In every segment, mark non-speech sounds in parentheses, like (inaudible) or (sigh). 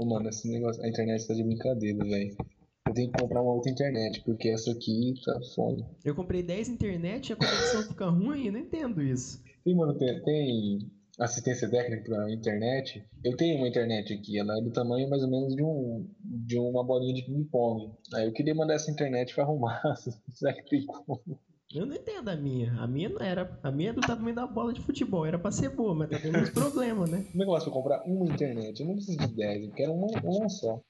Ô, mano, esse negócio, a internet tá de brincadeira, velho. Eu tenho que comprar uma outra internet, porque essa aqui tá foda. Eu comprei 10 internet e a conexão fica ruim, eu não entendo isso. Sim, mano, tem, tem assistência técnica pra internet. Eu tenho uma internet aqui, ela é do tamanho mais ou menos de, um, de uma bolinha de ping-pong. Aí eu queria mandar essa internet pra arrumar. (laughs) Será que tem como? Eu não entendo a minha. A minha não era. A minha é do tamanho da bola de futebol. Era pra ser boa, mas tá tendo uns (laughs) problemas, né? Como é que eu faço pra comprar uma internet? Eu não preciso de 10, eu quero uma, uma só.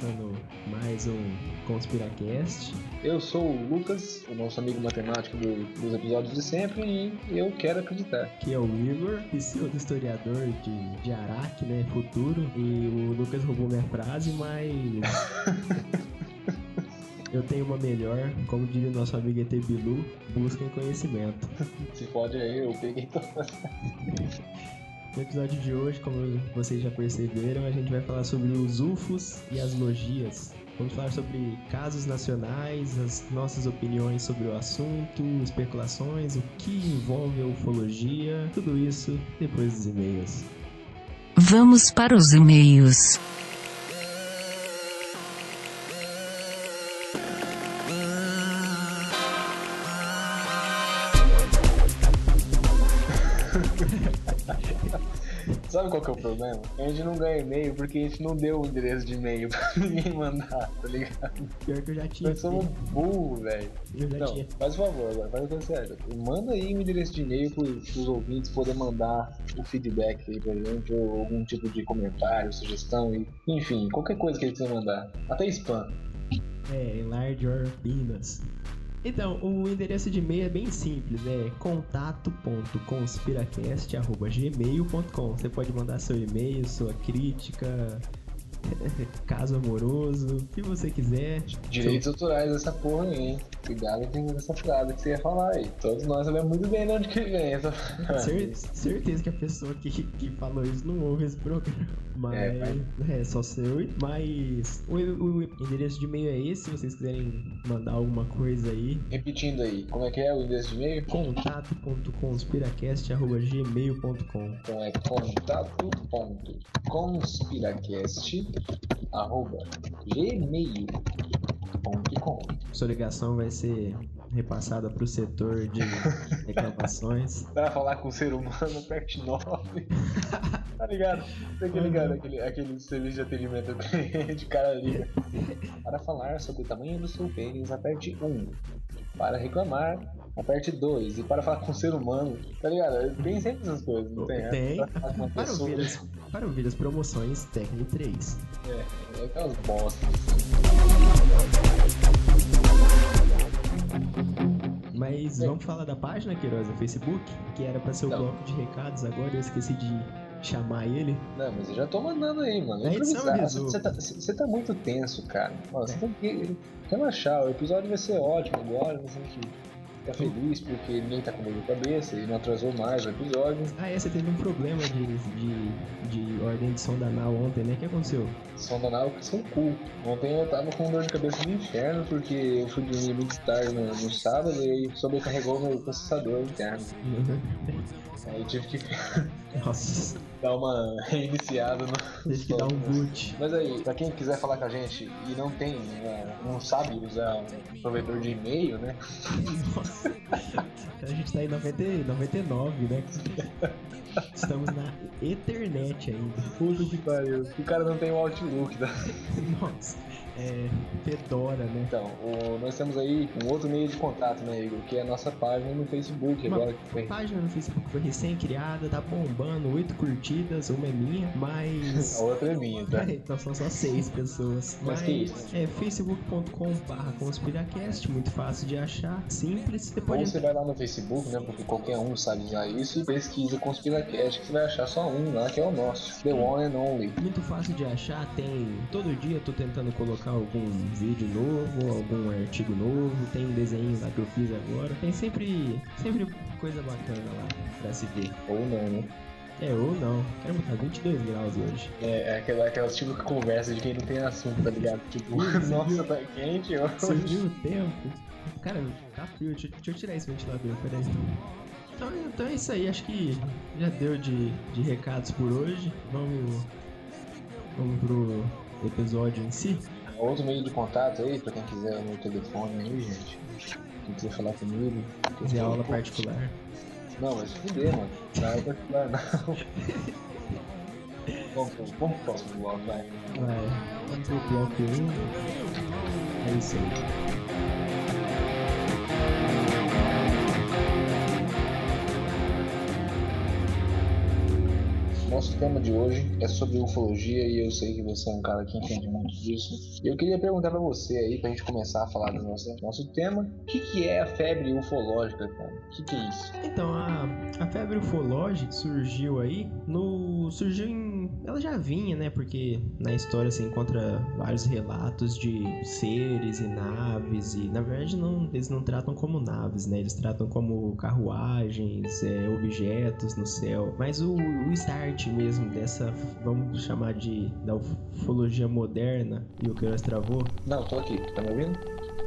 Começando mais um Conspiracast. Eu sou o Lucas, o nosso amigo matemático do- dos episódios de sempre, e eu quero acreditar. Que é o Igor, pseudo-historiador de, de Araque, né? Futuro. E o Lucas roubou minha frase, mas. (laughs) Eu tenho uma melhor, como diria o nosso amigo ET Bilu, busquem conhecimento. Se pode aí, eu peguei todas. (laughs) No episódio de hoje, como vocês já perceberam, a gente vai falar sobre os UFOs e as logias. Vamos falar sobre casos nacionais, as nossas opiniões sobre o assunto, especulações, o que envolve a ufologia, tudo isso depois dos e-mails. Vamos para os e-mails. Sabe qual que é o problema? A gente não ganha e-mail porque a gente não deu o endereço de e-mail (laughs) pra ninguém mandar, tá ligado? Pior que eu já tinha. Nós somos burros, velho. Eu já Não, tinha. faz o favor agora, faz coisa séria. Manda aí um endereço de e-mail pros, pros ouvintes poderem mandar o feedback aí pra gente, ou algum tipo de comentário, sugestão, e, enfim, qualquer coisa que eles quiserem mandar. Até spam. É, enlarge your penis. Então, o endereço de e-mail é bem simples, é contato.conspiracast.gmail.com Você pode mandar seu e-mail, sua crítica, (laughs) caso amoroso, o que você quiser. Direitos autorais dessa porra aí, hein? Cuidado com essa frase que você ia falar aí. Todos nós sabemos muito bem de onde que vem essa. Cer- certeza que a pessoa que, que falou isso não ouve esse programa. Mas É, é, só seu. Mas o, o endereço de e-mail é esse, se vocês quiserem mandar alguma coisa aí. Repetindo aí, como é que é o endereço de e-mail? contato.conspiracast.gmail.com Então é contato.conspiracast.gmail.com Sua ligação vai ser repassada para o setor de (laughs) reclamações. Para falar com o ser humano, aperte 9. (laughs) tá ligado? Tá ligado? Aquele, aquele serviço de atendimento (laughs) o cara liga. Para falar sobre o tamanho do seu pênis, aperte 1. Para reclamar, aperte 2. E para falar com o ser humano, tá ligado? Tem sempre essas coisas, não tem? Tem. Para ouvir, as, para ouvir as promoções Tecno 3. É, é aquelas bostas. Mas É. vamos falar da página, Queiroz, do Facebook, que era para ser o Não. bloco de recados, agora eu esqueci de chamar ele. Não, mas eu já tô mandando aí, mano. Improvisar. avisou. Você tá, você tá muito tenso, cara. Ó, Você É. tem que relaxar. O episódio vai ser ótimo agora. Você tem que ficar feliz porque ninguém tá com dor de cabeça e não atrasou mais o episódio. Ah, é, você teve um problema de, de, de ordem de sonda anal ontem, né? O que aconteceu? Som danado com seu cu. Ontem eu tava com dor de cabeça do inferno porque eu fui dormir muito tarde no, no sábado e sobrecarregou meu processador interno. Aí tive que (laughs) Nossa, dar uma reiniciada no. teve que dar um boot. Mas aí, pra quem quiser falar com a gente e não tem, né, não sabe usar um provedor de e-mail, né? Nossa, a gente tá em 90, e 99, né? (laughs) Estamos na Ethernet ainda. Puta que pariu. O cara não tem o Outlook, tá? Nossa, é Fedora, né? Então, o- nós temos aí um outro meio de contato, né, Igor? Que é a nossa página no Facebook, Uma agora que A foi. página no Facebook foi recém-criada, tá bombando, oito curtidas, uma é minha, mas. (laughs) A outra é minha, tá? então são só seis pessoas. Mas Mas que isso? é facebook.com/barra conspiracast, muito fácil de achar, simples. Você Ou pode você vai lá no Facebook, né? Porque qualquer um sabe usar isso e pesquisa Conspiracast que você vai achar só um lá, que é o nosso. The One and Only. Muito fácil de achar, tem. Todo dia eu tô tentando colocar algum vídeo novo, algum artigo novo, tem um desenho lá que eu fiz agora. Tem sempre, sempre coisa bacana lá pra se ver. Ou não, né? É, ou não. Quero botar 22 graus hoje. É, é aquela, aquela tipo de conversa de quem não tem assunto, tá ligado? Tipo, (laughs) nossa, tá quente Você hoje. viu o tempo? Cara, tá frio. Deixa, deixa eu tirar esse ventilador, peraí. Então, então é isso aí, acho que já deu de, de recados por hoje. Vamos, vamos pro episódio em si. Outro meio de contato aí, pra quem quiser o meu telefone aí, gente. Quem quiser falar comigo. Fazer aula particular. Não, vai se fuder, mano. Não é particular, não. (laughs) Vamos, pro- vamos próximo bloco, vai. Vai, vamos pro bloco 1. É isso aí. Nosso tema de hoje é sobre ufologia e eu sei que você é um cara que entende muito disso. E eu queria perguntar pra você aí, pra gente começar a falar do nosso, nosso tema, o que, que é a febre ufológica, cara? O que, que é isso? Então, a, a febre ufológica surgiu aí no. surgiu em. Ela já vinha, né? Porque na história você encontra vários relatos de seres e naves, e na verdade não, eles não tratam como naves, né? Eles tratam como carruagens, é, objetos no céu. Mas o, o start mesmo dessa, vamos chamar de da ufologia moderna, e o que nós travou, Não, tô aqui, tá me ouvindo?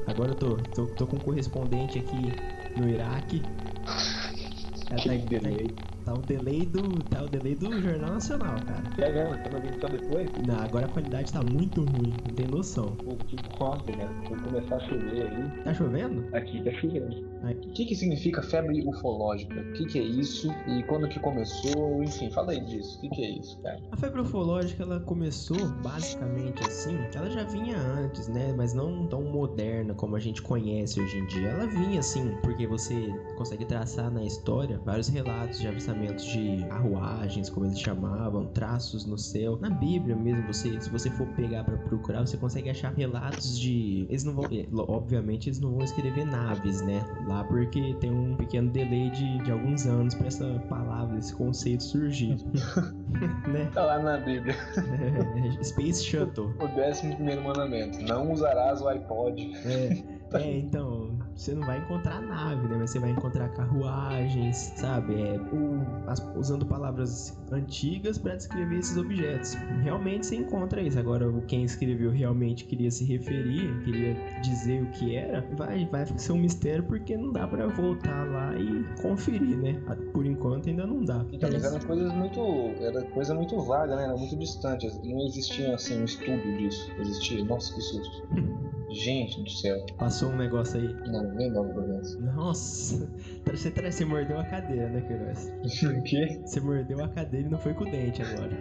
Agora eu tô, tô, tô com um correspondente aqui no Iraque. (laughs) Ela tá, Que delay. tá, tá o delay do. Tá o delay do Jornal Nacional, cara. É mesmo, tá me ouvindo só depois? Não, agora a qualidade tá muito ruim, não tem noção. Pô, que bosta, cara. Vou começar a chover aí. Tá chovendo? Aqui tá chovendo. O que, que significa febre ufológica? O que, que é isso? E quando que começou? Enfim, fala aí disso. O que, que é isso, cara? A febre ufológica ela começou basicamente assim, ela já vinha antes, né? Mas não tão moderna como a gente conhece hoje em dia. Ela vinha assim, porque você consegue traçar na história vários relatos de avistamentos de carruagens, como eles chamavam, traços no céu. Na Bíblia mesmo, você, se você for pegar pra procurar, você consegue achar relatos de. Eles não vão. eh, Obviamente, eles não vão escrever naves, né? Lá porque tem um pequeno delay de, de alguns anos pra essa palavra, esse conceito surgir. (laughs) né? Tá lá na Bíblia. (laughs) É, Space Shuttle. O décimo primeiro mandamento. Não usarás o iPod. É, é, (laughs) então, você não vai encontrar nave, né? Mas você vai encontrar carruagens, sabe? É, o- as- usando palavras antigas para descrever esses objetos. Realmente você encontra isso. Agora, quem escreveu realmente queria se referir, queria dizer o que era, vai, vai ser um mistério porque não dá para voltar lá e conferir, né? Por enquanto ainda não dá. Então, mas eram coisas muito. Era coisa muito vaga, né? Era muito distante. Não existia assim um estudo disso. Existia. Nossa, que susto. (laughs) Gente do céu. Passou um negócio aí. Não, nem pra ver. Nossa, você, tra- você mordeu a cadeira, né, Queiroz? (laughs) O quê? Você mordeu a cadeira e não foi com o dente agora.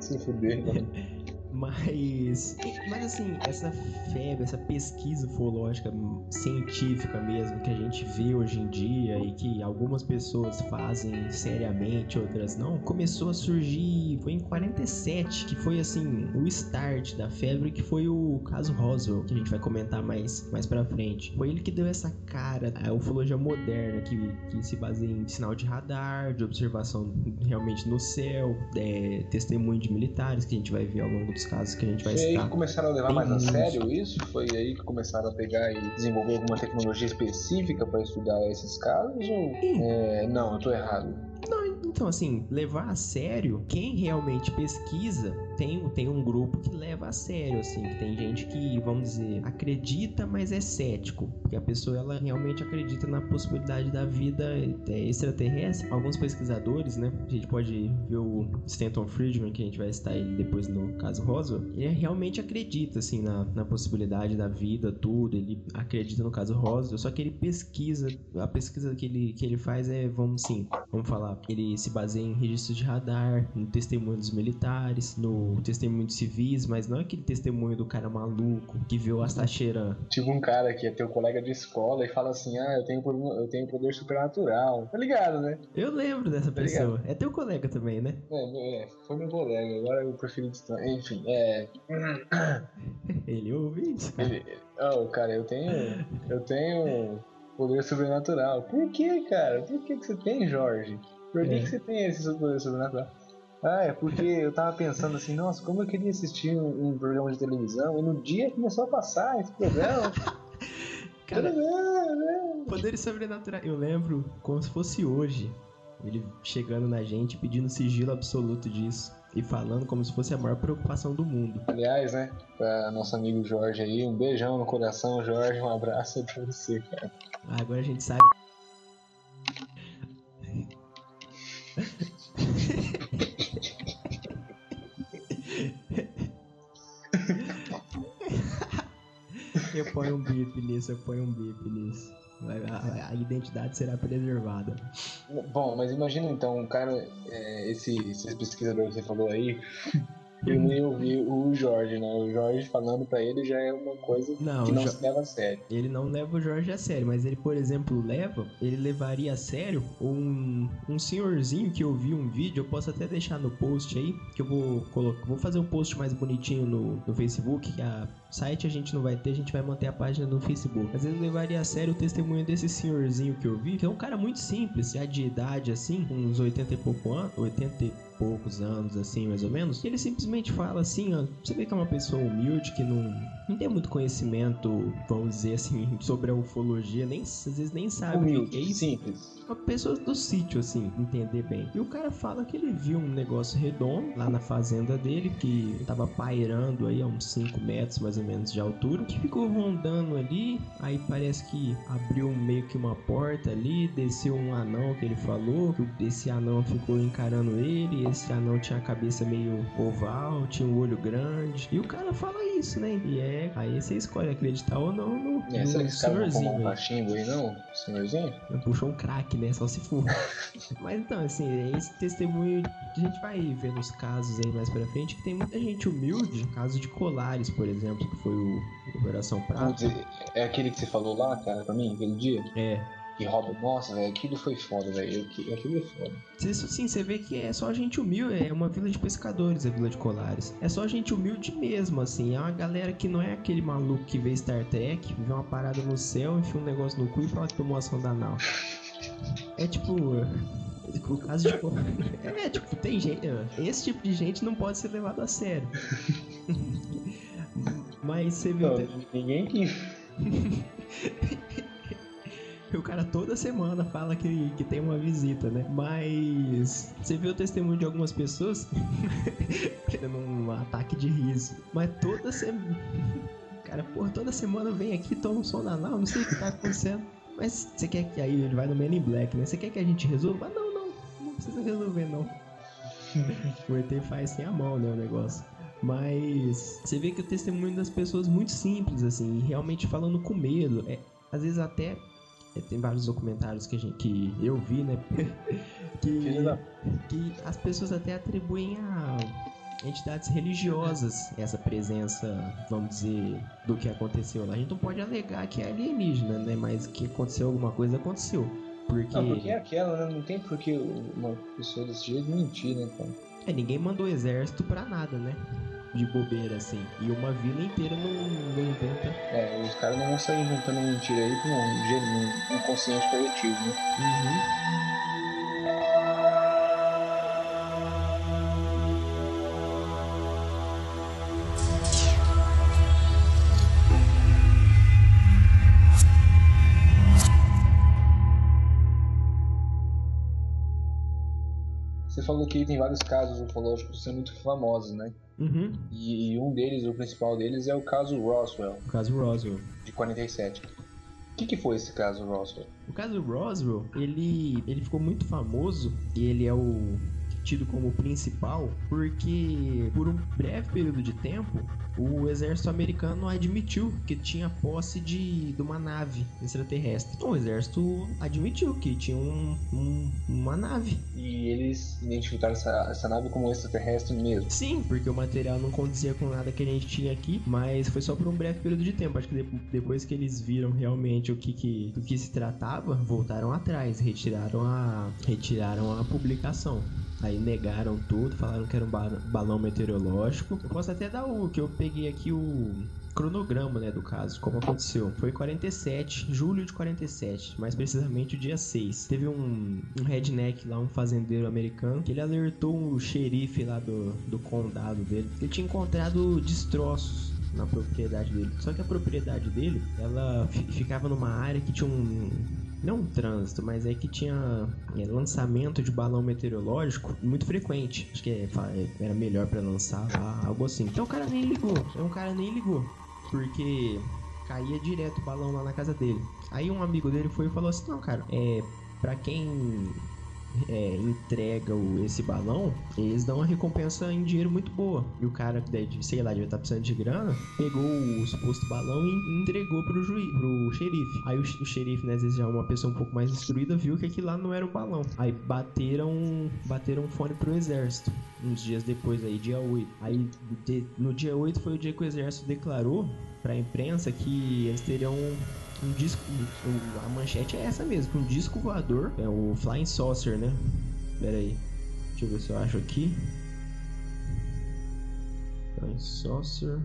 Se fuder, mano. (laughs) Mas, mas assim, essa febre, essa pesquisa ufológica científica mesmo que a gente vê hoje em dia e que algumas pessoas fazem seriamente, outras não, começou a surgir, foi em 47 que foi assim, o start da febre, que foi o caso Roswell, que a gente vai comentar mais, mais pra frente. Foi ele que deu essa cara à ufologia moderna, que, que se baseia em sinal de radar, de observação realmente no céu, é, testemunho de militares, que a gente vai ver ao longo dos casos que a gente vai Foi aí citar. que começaram a levar mais a sério isso? Foi aí que começaram a pegar e desenvolver alguma tecnologia específica para estudar esses casos? Ou. É, não, eu tô errado. Não, então assim, levar a sério, quem realmente pesquisa, tem, tem um grupo que leva a sério, assim, que tem gente que, vamos dizer, acredita, mas é cético. Porque a pessoa, ela realmente acredita na possibilidade da vida é, extraterrestre. Alguns pesquisadores, né, a gente pode ver o Stanton Friedman, que a gente vai citar ele depois no caso Roswell, ele realmente acredita, assim, na, na possibilidade da vida, tudo, ele acredita no caso Roswell, só que ele pesquisa, a pesquisa que ele, que ele faz é, vamos sim, vamos falar, ele se baseia em registros de radar, no testemunho dos militares, no testemunho de civis, mas não é aquele testemunho do cara maluco que viu a Tachera. Tipo um cara que é teu colega de escola e fala assim: Ah, eu tenho, poder- eu tenho poder supernatural. Tá ligado, né? Eu lembro dessa Tá ligado? pessoa. É teu colega também, né? É, é, foi meu colega, agora eu prefiro distante. Enfim, é. (laughs) Ele ouve isso, cara. Ele, oh, cara, eu tenho. Eu tenho poder sobrenatural. Por que, cara? Por que, que você tem, Jorge? Por que, É. que você tem esse poder sobrenatural? Ah, é porque eu tava pensando assim, nossa, como eu queria assistir um, um programa de televisão e no dia começou a passar esse programa. (laughs) Cara, né? poderes sobrenaturais. Eu lembro como se fosse hoje. Ele chegando na gente, pedindo sigilo absoluto disso. E falando como se fosse a maior preocupação do mundo. Aliás, né, pra nosso amigo Jorge aí, um beijão no coração, Jorge, um abraço pra você, cara. Ah, agora a gente sabe. Ponho um bip nisso, eu ponho um bip nisso. A, a- a identidade será preservada. Bom, mas imagina então, um cara, é, esse, esse pesquisador que você falou aí, não ia ouvir o Jorge, né? O Jorge falando pra ele já é uma coisa Não, que não se leva a sério. Ele não leva o Jorge a sério, mas ele, por exemplo, leva, ele levaria a sério um, um senhorzinho que eu vi um vídeo, eu posso até deixar no post aí, que eu vou colocar, vou fazer um post mais bonitinho no, no Facebook, que a site a gente não vai ter, a gente vai manter a página no Facebook. Mas ele levaria a sério o testemunho desse senhorzinho que eu vi, que é um cara muito simples, já de idade assim, uns 80 e pouco anos, 80 e poucos anos assim, mais ou menos. E ele simplesmente fala assim, ó, você vê que é uma pessoa humilde que não não tem muito conhecimento, vamos dizer assim, (laughs) sobre a ufologia, nem às vezes nem sabe o que é Humilde, isso simples. uma pessoa do sítio, assim, entender bem. E o cara fala que ele viu um negócio redondo lá na fazenda dele, que tava pairando aí a uns 5 metros mais ou menos de altura, que ficou rondando ali, aí parece que abriu meio que uma porta ali, desceu um anão que ele falou, que esse anão ficou encarando ele, esse anão tinha a cabeça meio oval, tinha um olho grande, e o cara fala isso, né? E é, aí você escolhe acreditar ou não no, É, será que cara não um cachimbo aí, não, senhorzinho? Puxou um crack, né? Só se for. (laughs) Mas então, assim, é esse testemunho que a gente vai ver nos casos aí mais pra frente, que tem muita gente humilde. Caso de Colares, por exemplo, que foi o Operação Prata. é aquele que você falou lá, cara, pra mim, aquele dia? É. Que rouba. Nossa, velho, aquilo foi foda, velho. Aquilo é foda. Isso sim, você vê que é só gente humilde, é uma vila de pescadores, a Vila de Colares. É só gente humilde mesmo, assim. É uma galera que não é aquele maluco que vê Star Trek, vê uma parada no céu, enfia um negócio no cu e fala que tomou ação da nau. É tipo. O caso de. (laughs) É, tipo, tem gente. Esse tipo de gente não pode ser levado a sério. (laughs) Mas você viu. Não, ninguém que. (laughs) (laughs) O cara toda semana fala que, que tem uma visita, né? Mas você viu o testemunho de algumas pessoas (laughs) tendo um ataque de riso. Mas toda semana. (laughs) Cara, porra, toda semana vem aqui, toma um som nau, não sei o que tá acontecendo. Mas você quer que. Aí ele vai no Men in Black, né? Você quer que a gente resolva? Ah, não, não, não precisa resolver, não. o ET faz sem a mão, né? O negócio. Mas você vê que o testemunho das pessoas muito simples, assim, realmente falando com medo. É, às vezes até é, tem vários documentários que, a gente, que eu vi, né? (laughs) que, que as pessoas até atribuem a entidades religiosas essa presença, vamos dizer, do que aconteceu lá. A gente não pode alegar que é alienígena, né? Mas que aconteceu alguma coisa, aconteceu. Porque, Não, porque é aquela, né? Não tem por que uma pessoa desse jeito mentir, né, cara? é, ninguém mandou exército pra nada, né? De bobeira, assim. E uma vila inteira não, não inventa. É, os caras não vão sair inventando mentira aí com um, um inconsciente coletivo, né? Uhum. Falou que tem vários casos ufológicos que são muito famosos, né? Uhum. E, e um deles, o principal deles, é o caso Roswell, O caso Roswell. de 47. O que, que foi esse caso Roswell? O caso Roswell, ele, ele ficou muito famoso e ele é o tido como principal porque por um breve período de tempo o exército americano admitiu que tinha posse de, de uma nave extraterrestre. Então, o exército admitiu que tinha um- um- uma nave. E eles identificaram essa, essa nave como extraterrestre mesmo. Sim, porque o material não condizia com nada que a gente tinha aqui, mas foi só por um breve período de tempo. Acho que de- depois que eles viram realmente o que, que- do que se tratava, voltaram atrás, retiraram a, retiraram a publicação. Aí negaram tudo, falaram que era um ba- balão meteorológico. Eu posso até dar o que eu peguei aqui o cronograma, né, do caso, como aconteceu. Foi 47, julho de 47, mais precisamente o dia 6. Teve um, um redneck lá, um fazendeiro americano, que ele alertou o xerife lá do, do condado dele. Ele tinha encontrado destroços na propriedade dele. Só que a propriedade dele, ela fi- ficava numa área que tinha um não um trânsito, mas é que tinha é, lançamento de balão meteorológico muito frequente. Acho que é, era melhor para lançar lá, algo assim. Então o cara nem ligou. Então o cara nem ligou. Porque caía direto o balão lá na casa dele. Aí um amigo dele foi e falou assim: Não, cara, é. Pra quem é, entrega o, esse balão, eles dão uma recompensa em dinheiro muito boa. E o cara, que sei lá, devia estar tá precisando de grana, pegou o suposto balão e entregou pro, juiz, pro xerife. Aí o, o xerife, né, às vezes já é uma pessoa um pouco mais instruída, viu que aquilo lá não era um balão. Aí bateram, bateram fone pro exército. Uns dias depois aí, dia 8. Aí de, no dia 8 foi o dia que o exército declarou pra imprensa que eles teriam um disco. a manchete é essa mesmo, um disco voador. É o Flying Saucer, né? Pera aí. Deixa eu ver se eu acho aqui. Flying Saucer.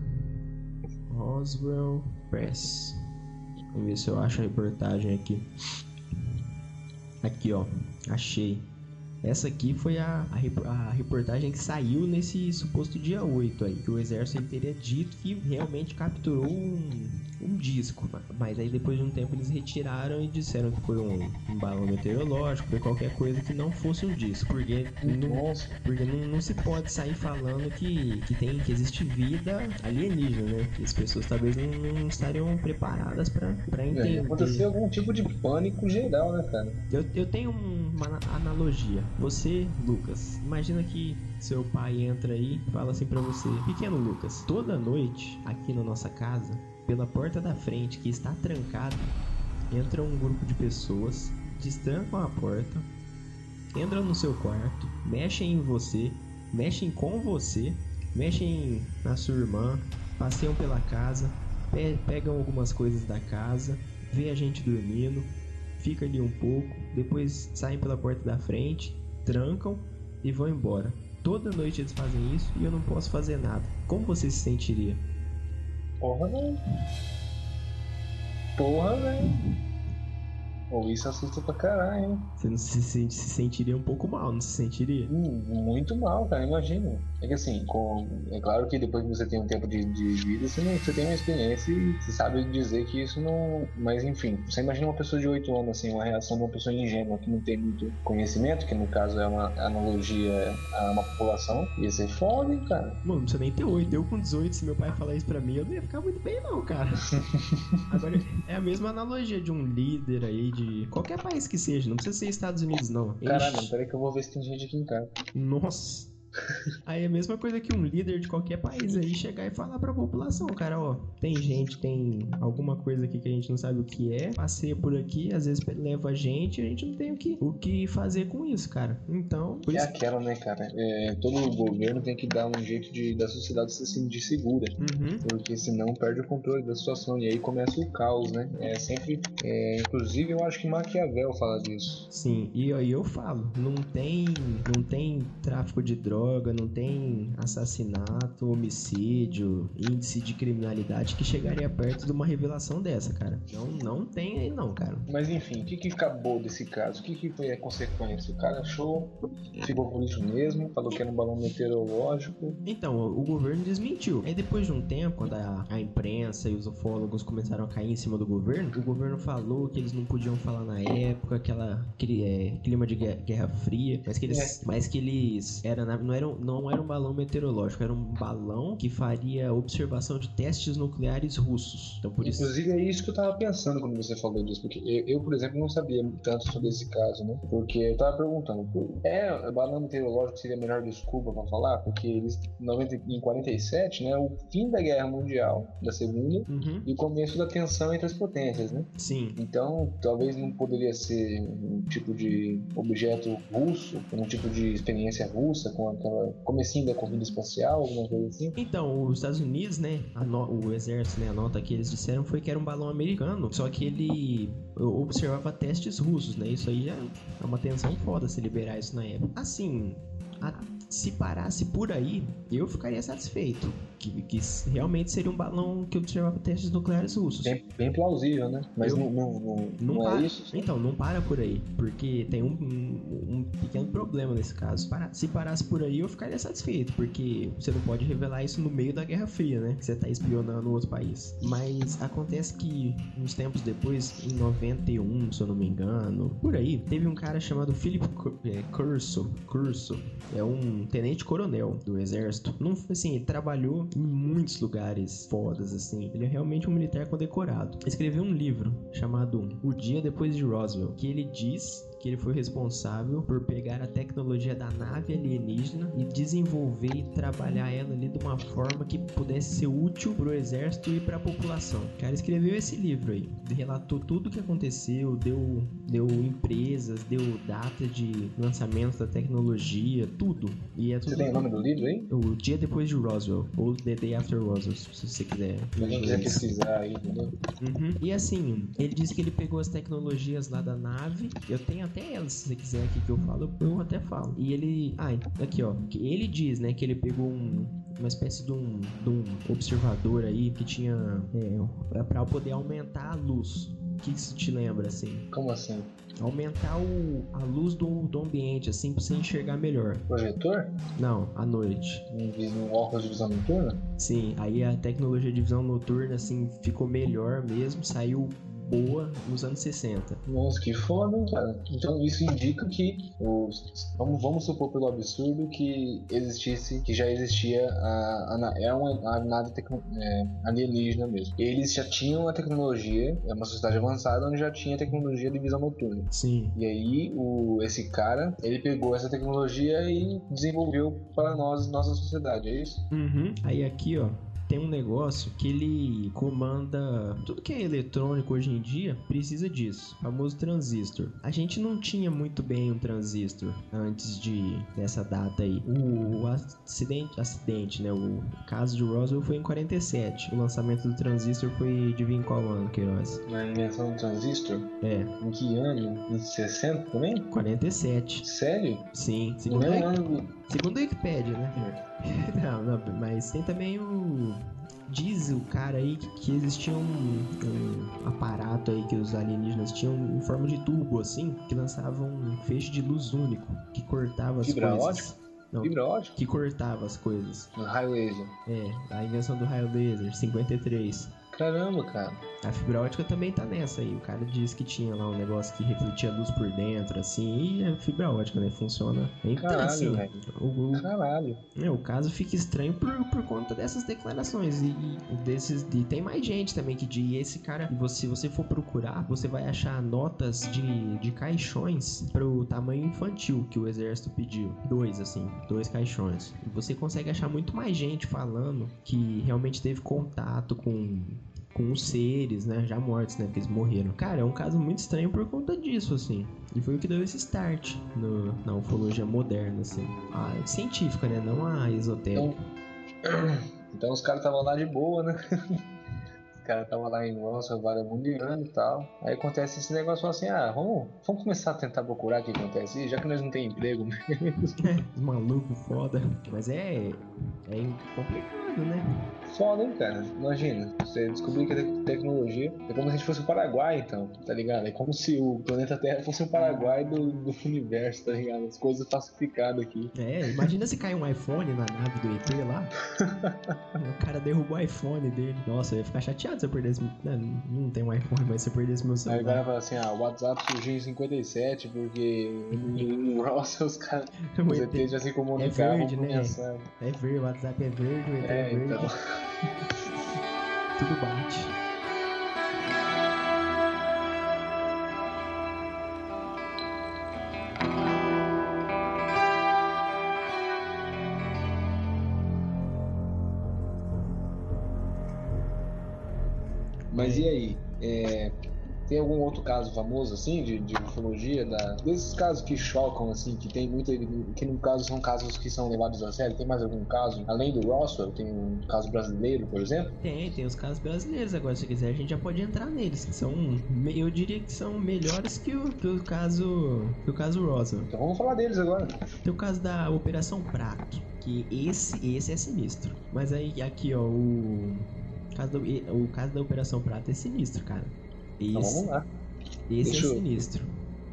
Roswell Press. Vamos ver se eu acho a reportagem aqui. Aqui, ó. Achei. Essa aqui foi a, a, a, reportagem que saiu nesse suposto dia 8 aí. Que o exército teria dito que realmente capturou um, um disco. Mas aí depois de um tempo eles retiraram e disseram que foi um, um balão meteorológico, foi qualquer coisa que não fosse um disco. Porque, não, porque não, não, se pode sair falando que, que tem que existe vida alienígena, né? Que as pessoas talvez não, não estariam preparadas para é, entender. É, aconteceu algum tipo de pânico geral, né, cara? Eu, eu tenho uma analogia. Você, Lucas, imagina que seu pai entra aí e fala assim para você: Pequeno Lucas, toda noite aqui na nossa casa pela porta da frente, que está trancada, entra um grupo de pessoas, destrancam a porta, entram no seu quarto, mexem em você, mexem com você, mexem na sua irmã, passeiam pela casa, pe pegam algumas coisas da casa, vê a gente dormindo, fica ali um pouco, depois saem pela porta da frente, trancam e vão embora. Toda noite eles fazem isso e eu não posso fazer nada. Como você se sentiria? Porra, velho. Porra, velho. Ou isso assusta pra caralho, hein? Você não se, se, se, sentiria um pouco mal, não se sentiria? Hum, muito mal, cara, imagina. É que assim, com... é claro que depois que você tem um tempo de, de vida, você, não, você tem uma experiência e você sabe dizer que isso não. Mas enfim, você imagina uma pessoa de 8 anos, assim, uma reação de uma pessoa ingênua que não tem muito conhecimento, que no caso é uma analogia a uma população, ia ser foda, cara. Mano, não precisa nem ter 8. Eu com 18, se meu pai falar isso pra mim, eu não ia ficar muito bem, não, cara. (laughs) Agora, é a mesma analogia de um líder aí de qualquer país que seja, não precisa ser Estados Unidos, não. Caralho, peraí que eu vou ver se tem gente aqui em casa. Nossa. Aí é a mesma coisa que um líder de qualquer país aí chegar e falar pra população, cara, ó, tem gente, tem alguma coisa aqui que a gente não sabe o que é, passeia por aqui, às vezes leva a gente, a gente não tem o que, o que fazer com isso, cara. Então. Por é isso... aquela, né, cara? É, todo governo tem que dar um jeito de da sociedade se sentir segura. Uhum. Porque senão perde o controle da situação. E aí começa o caos, né? É sempre. É, inclusive, eu acho que Maquiavel fala disso. Sim, e aí eu falo, não tem, não tem tráfico de drogas droga, não tem assassinato, homicídio, índice de criminalidade que chegaria perto de uma revelação dessa, cara. Não, não tem aí não, cara. Mas enfim, o que, que acabou desse caso? O que, que foi a consequência? O cara achou, ficou por isso mesmo, falou que era um balão meteorológico. Então, o governo desmentiu. Aí depois de um tempo, quando a, a imprensa e os ufólogos começaram a cair em cima do governo, o governo falou que eles não podiam falar na época, aquela, aquele é, clima de guerra, guerra fria, mas que eles, é. mas que eles era não era, não era um balão meteorológico, era um balão que faria observação de testes nucleares russos. Então, por Inclusive, isso... é isso que eu tava pensando quando você falou disso, porque eu, eu, por exemplo, não sabia tanto sobre esse caso, né? Porque eu tava perguntando, é, balão meteorológico seria a melhor desculpa pra falar? Porque eles, em 47, né, o fim da Guerra Mundial, da Segunda, uhum. e o começo da tensão entre as potências, né? Sim. Então, talvez não poderia ser um tipo de objeto russo, um tipo de experiência russa com a aquela comecinho da corrida espacial, alguma coisa assim? Então, os Estados Unidos, né, o exército, né, a nota que eles disseram foi que era um balão americano, só que ele observava testes russos, né? Isso aí já é uma tensão foda se liberar isso na época. Assim, a, se parasse por aí, eu ficaria satisfeito. Que, que realmente seria um balão que observava testes nucleares russos. Bem, bem plausível, né? Mas Eu- não, não, não, Não, não para. é isso? Então, não para por aí. Porque tem um, um- um pequeno problema nesse caso. Para- se parasse por aí, eu ficaria satisfeito. Porque você não pode revelar isso no meio da Guerra Fria, né? Que você tá espionando outro país. Mas acontece que, uns tempos depois, em 91, se eu não me engano, por aí, teve um cara chamado Philip é, Curso. Curso. É um tenente-coronel do exército. Não, assim, ele em muitos lugares fodas, assim. Ele é realmente um militar condecorado. Escreveu um livro chamado O Dia Depois de Roswell, que ele diz que ele foi responsável por pegar a tecnologia da nave alienígena e desenvolver e trabalhar ela ali de uma forma que pudesse ser útil pro exército e pra população. O cara escreveu esse livro aí, relatou tudo o que aconteceu, deu, deu empresas, deu data de lançamento da tecnologia, tudo. E é tudo Você tem o nome do livro aí? o dia depois de Roswell, ou The Day After Roswell, se você quiser. Se alguém quiser pesquisar aí, entendeu? Uhum. E assim, ele disse que ele pegou as tecnologias lá da nave. Eu tenho até elas, se você quiser aqui que eu falo, eu até falo. E ele. Ah, aqui ó. que Ele diz, né, que ele pegou um- uma espécie de um, de um observador aí que tinha. É, pra, poder aumentar a luz. O que isso te lembra, assim? Como assim? Aumentar o, a luz do, do ambiente, assim, pra você enxergar melhor. Projetor? Não, à noite. Um óculos de visão noturna? Sim, aí a tecnologia de visão noturna, assim, ficou melhor mesmo, saiu boa nos anos 60. Nossa, que foda, hein, cara. Então isso indica que os, vamos, vamos supor pelo absurdo que existisse, que já existia a, a é uma a nave tecno, é, alienígena mesmo. Eles já tinham a tecnologia, é uma sociedade avançada onde já tinha tecnologia de visão noturna. Sim. E aí o, esse cara, ele pegou essa tecnologia e desenvolveu para nós, nossa sociedade, é isso? Uhum. Aí aqui, ó, tem um negócio que ele comanda tudo que é eletrônico hoje em dia precisa disso, o famoso transistor. A gente não tinha muito bem um transistor antes de dessa data aí. O, o acidente, acidente, né? O caso de Roswell foi em 47. O lançamento do transistor foi de vir em qual ano, Queiroz? Na invenção do transistor, É, em que ano? Em 60 também? 47. Sério? Sim, segundo ano do... segundo a Wikipedia, né? (laughs) Não, não, mas tem também o. Diz o cara aí que, que existia um, um aparato aí que os alienígenas tinham em forma de tubo, assim, que lançava um feixe de luz único, que cortava as Fibra coisas. ótica? Não, que cortava as coisas. No raio laser. É, a invenção do raio laser, 53. Caramba, cara. A fibra ótica também tá nessa aí. O cara disse que tinha lá um negócio que refletia luz por dentro, assim, e é fibra ótica, né? Funciona. Então, Caralho, assim, velho. o, o, Caralho. é, o caso fica estranho por, por conta dessas declarações. E, e desses. E tem mais gente também que diz. E esse cara, você- se você for procurar, você vai achar notas de, de caixões pro tamanho infantil que o exército pediu. Dois, assim, dois caixões. E você consegue achar muito mais gente falando que realmente teve contato com. Com os seres, né? Já mortos, né? Porque eles morreram. Cara, é um caso muito estranho por conta disso, assim. E foi o que deu esse start no- na ufologia moderna, assim. A científica, né? Não a esotérica. Então (clears throat) os caras estavam lá de boa, né? (laughs) Os caras estavam lá em Roswell, vagabundeando e tal. Aí acontece esse negócio fala assim: ah, vamos, vamos começar a tentar procurar o que acontece, já que nós não tem emprego. (laughs) Os malucos foda. Mas é. É complicado, né? Foda, hein, cara? Imagina, você descobrir que a tec- tecnologia é como se a gente fosse o Paraguai, então, tá ligado? É como se o planeta Terra fosse o Paraguai do, do universo, tá ligado? As coisas falsificadas aqui. É, imagina se cair um iPhone na nave do ET lá. o cara derrubou o iPhone dele. Nossa, eu ia ficar chateado se eu perdesse. Não, não tem um iPhone, mas se eu perdesse meu Aí o cara celular. fala assim: ah, o WhatsApp surgiu em 57 porque em (laughs) Roswell os caras. Os ET ETs já se comunicavam verde, por né? mensagem. é verde, o WhatsApp é verde, o ET é, É, verde. então. Tudo bate. Mas e aí? É, Tem algum outro caso famoso, assim, de, de ufologia? Da... Desses casos que chocam, assim, que tem muito. Que no caso são casos que são levados a sério. Tem mais algum caso? Além do Roswell, tem um caso brasileiro, por exemplo? Tem, tem os casos brasileiros. Agora, se quiser, a gente já pode entrar neles. Que são. Eu diria que são melhores que o, que o caso. Que o caso Roswell. Então vamos falar deles agora. Tem o caso da Operação Prato. Que esse, esse é sinistro. Mas aí, aqui, ó, o. Caso do, o caso da Operação Prato é sinistro, cara. Então vamos lá. esse Deixa é sinistro.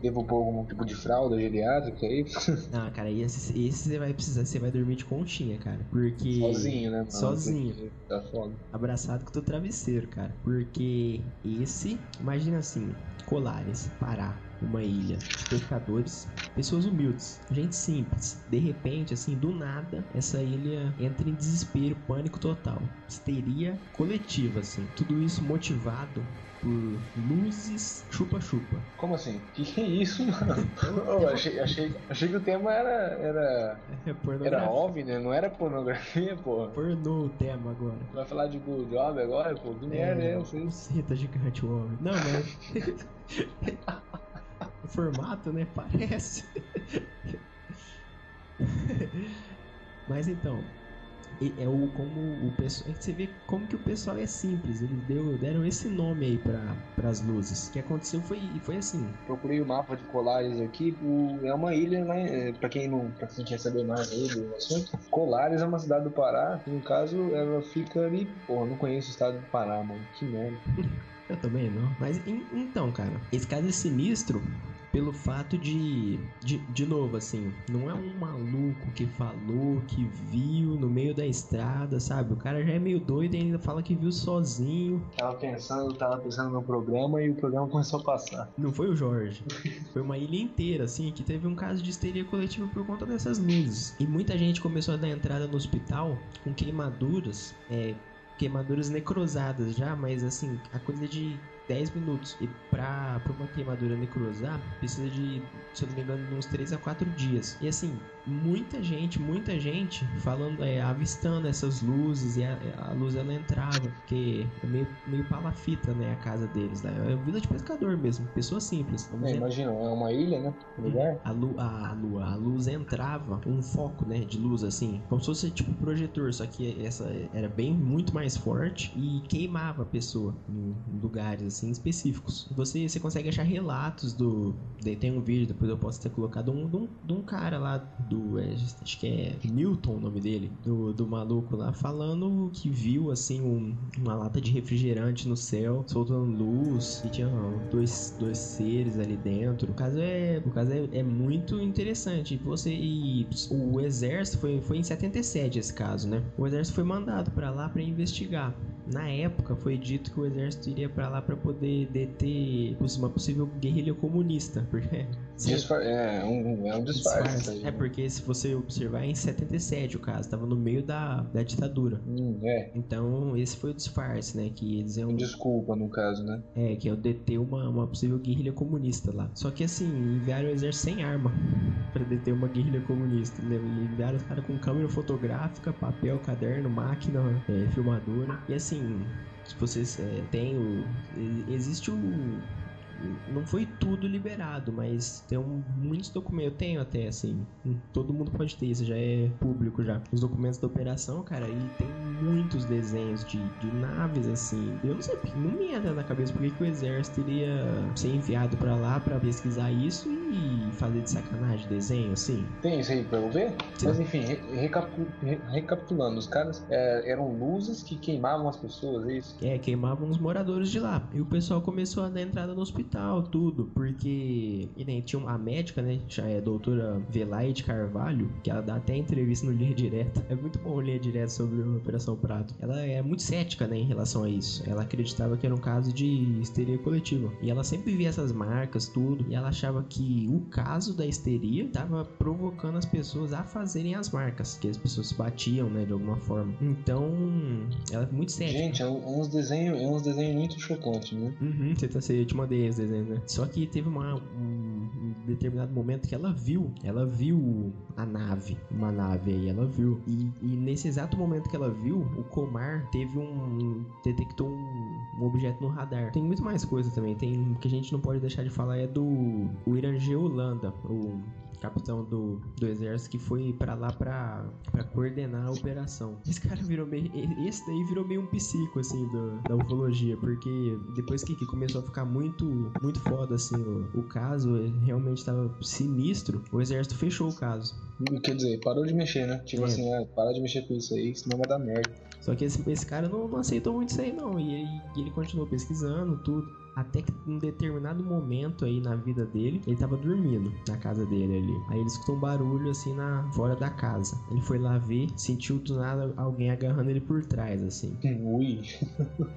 Devo pôr algum tipo de fralda geriátrica (laughs) aí? Ah, cara, esse, esse você vai precisar, você vai dormir de conchinha, cara. Porque. Sozinho, né? mano? Sozinho. Tá foda. Abraçado com o teu travesseiro, cara. Porque esse, imagina assim, Colares, Pará, uma ilha, de pescadores, pessoas humildes, gente simples. De repente, assim, do nada, essa ilha entra em desespero, pânico total. Histeria coletiva, assim. Tudo isso motivado por luzes chupa-chupa. Como assim? Que que é isso, mano? (laughs) Eu achei, achei, achei que o tema era. Era, É era OVNI, né? Não era pornografia, pô. Pornô o tema agora. Vai falar de Good Job agora, pô? Que merda é essa? Cita gigante o homem. Não, mas. (laughs) o formato, né? (laughs) Parece. mas então. É o como o pessoal. É você vê como que o pessoal é simples. Eles deu, deram esse nome aí para as luzes. O que aconteceu foi, foi assim. Procurei o mapa de Colares aqui. o- É uma ilha, né? É, Pra quem não. Pra quem quer saber mais aí do assunto. Colares é uma cidade do Pará. No caso, ela fica ali. Porra, não conheço o estado do Pará, mano. Que merda. (laughs) Eu também não. Mas en- então, cara, esse caso é sinistro pelo fato de, de. De novo, assim, não é um maluco que falou, que viu no meio da estrada, sabe? O cara já é meio doido e ainda fala que viu sozinho. Tava pensando, tava pensando no programa e o programa começou a passar. Não foi o Jorge. Foi uma ilha inteira, assim, que teve um caso de histeria coletiva por conta dessas luzes. E muita gente começou a dar entrada no hospital com queimaduras, é, queimaduras necrosadas já, mas assim, a coisa de 10 minutos. E pra uma queimadura necrosar, precisa de, se eu não me engano, uns 3 a 4 dias. E assim, muita gente, muita gente falando, é, avistando essas luzes e a, a luz ela entrava, porque é meio, meio palafita, né, a casa deles. Né? É uma vila de pescador mesmo, pessoas simples. É, imagina, é uma ilha, né? Um lugar. a, lu a, a lua, a luz entrava, um foco, né, de luz assim, como se fosse tipo projetor, só que essa era bem muito mais forte e queimava a pessoa em em lugares assim específicos. Você, você consegue achar relatos do, tem um vídeo depois eu posso ter colocado um de um, de um cara lá do, é, acho que é Newton o nome dele, do, do maluco lá falando que viu assim um- uma lata de refrigerante no céu soltando luz e tinha dois, dois seres ali dentro. O caso é, o caso é, é muito interessante. Você e o exército foi, foi em 77 esse caso, né? O exército foi mandado pra lá pra investigar. Na época foi dito que o exército iria pra lá pra poder deter uma possível guerrilha comunista, (laughs) porque Disfar é, um, é um disfarce. aí, É né? porque se você observar é em 77 o caso, tava no meio da, da ditadura. Hum, é. Então, esse foi o disfarce, né? Que eles iam Desculpa, no caso, né? é, que é o deter uma, uma possível guerrilha comunista lá. Só que assim, enviaram o exército sem arma (laughs) pra deter uma guerrilha comunista. né? Enviaram os caras com câmera fotográfica, papel, caderno, máquina, é, filmadora. E assim, se vocês é, têm o. Existe o. Não foi tudo liberado, mas tem um, muitos documentos. Eu tenho até, assim. Todo mundo pode ter, isso já é público já. Os documentos da operação, cara, e tem muitos desenhos de, de naves, assim. Eu não sei, não me entra na cabeça porque que o exército iria ser enviado pra lá pra pesquisar isso e fazer de sacanagem desenho, assim. Tem isso aí pra eu ver? Sim. Mas enfim, re- recapu- re- recapitulando, os caras é, eram luzes que queimavam as pessoas, é isso? É, queimavam os moradores de lá. E o pessoal começou a dar entrada no hospital, tudo. Porque e nem, tinha uma médica, né? Já é a doutora Velaide Carvalho, que ela dá até entrevista no Linha Direta. É muito bom ler direto sobre a Operação Prato. Ela é muito cética, né, em relação a isso. Ela acreditava que era um caso de histeria coletiva. E ela sempre via essas marcas, tudo. E ela achava que o caso da histeria tava provocando as pessoas a fazerem as marcas, que as pessoas se batiam, né, de alguma forma. Então, ela é muito cética. Gente, é um- uns desenhos é uns desenhos muito chocantes, né? Uhum, você tá, você, eu te mandei esse desenho, né? Só que teve uma, um, determinado momento que ela viu, ela viu a nave, uma nave aí, ela viu. E, e nesse exato momento que ela viu, o Comar teve um. detectou um, um objeto no radar. Tem muito mais coisa também. Tem que a gente não pode deixar de falar é do o Irangê Holanda, o capitão do, do exército que foi pra lá pra, pra coordenar a operação. Esse cara virou meio. Esse daí virou meio um psico, assim, do- da ufologia, porque depois que, que começou a ficar muito, muito foda, assim, o, o caso, realmente tava sinistro, o exército fechou o caso. Quer dizer, parou de mexer, né? Tipo É. assim, ah, para de mexer com isso aí, senão vai dar merda. Só que esse, esse cara não, não aceitou muito isso aí, não. E ele, e ele continuou pesquisando tudo. Até que um determinado momento aí na vida dele, ele tava dormindo na casa dele ali. Aí ele escutou um barulho assim na fora da casa. Ele foi lá ver, sentiu do nada alguém agarrando ele por trás, assim. Ui.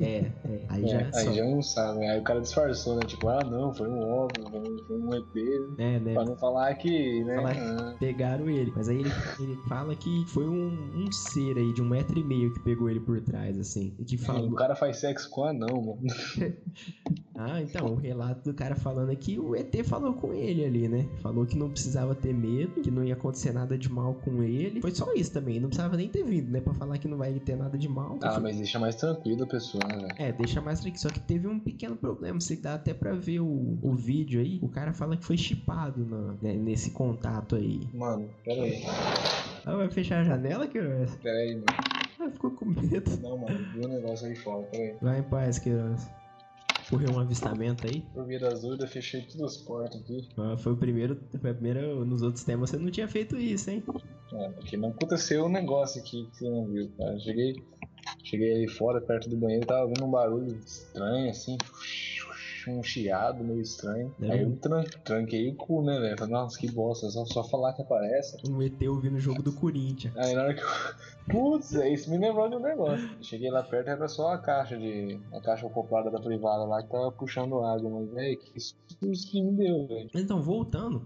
É, é. Aí É, já. aí só- já não sabe, né? Aí o cara disfarçou, né? Tipo, ah não, foi um óbvio, foi um- um EP, É, né? pra não falar que, né? Falar- ah, Pegaram ele. Mas aí ele, ele fala que foi um, um ser aí de um metro e meio que pegou ele por trás, assim. E que falou. o cara faz sexo com anão, mano. (laughs) Ah, (laughs) então, o relato do cara falando é que o ET falou com ele ali, né? Falou que não precisava ter medo, que não ia acontecer nada de mal com ele. Foi só isso também, não precisava nem ter vindo, né? Pra falar que não vai ter nada de mal. Ah, mas deixa mais tranquilo a pessoa, né, velho? É, deixa mais tranquilo. Só que teve um pequeno problema. Você dá até pra ver o, o vídeo aí. O cara fala que foi chipado né, nesse contato aí. Mano, pera aí. Ah, vai fechar a janela, Queiroz? Pera aí, mano. Ah, ficou com medo. Não, mano, vi um negócio aí fora, pera aí. Vai em paz, Queiroz. Correu um avistamento aí? Por via das dúvidas, fechei todas as portas aqui. Ah, foi o primeiro. Foi a primeira. Nos outros temas você não tinha feito isso, hein? É, porque não aconteceu um negócio aqui que você não viu, cara. Cheguei, cheguei ali fora, perto do banheiro, tava vendo um barulho estranho, assim, um chiado meio estranho. É. Aí eu tran tranquei o cu, né, velho? Falei, nossa, que bosta, só, só falar que aparece. Um ET ouvindo o jogo do Corinthians. Aí na hora que eu. (laughs) Putz, é, isso me lembrou de um negócio. Cheguei lá perto era só a caixa de. a caixa acoplada da privada lá que tava puxando água, mas velho, que susto que me deu, velho. Então, voltando.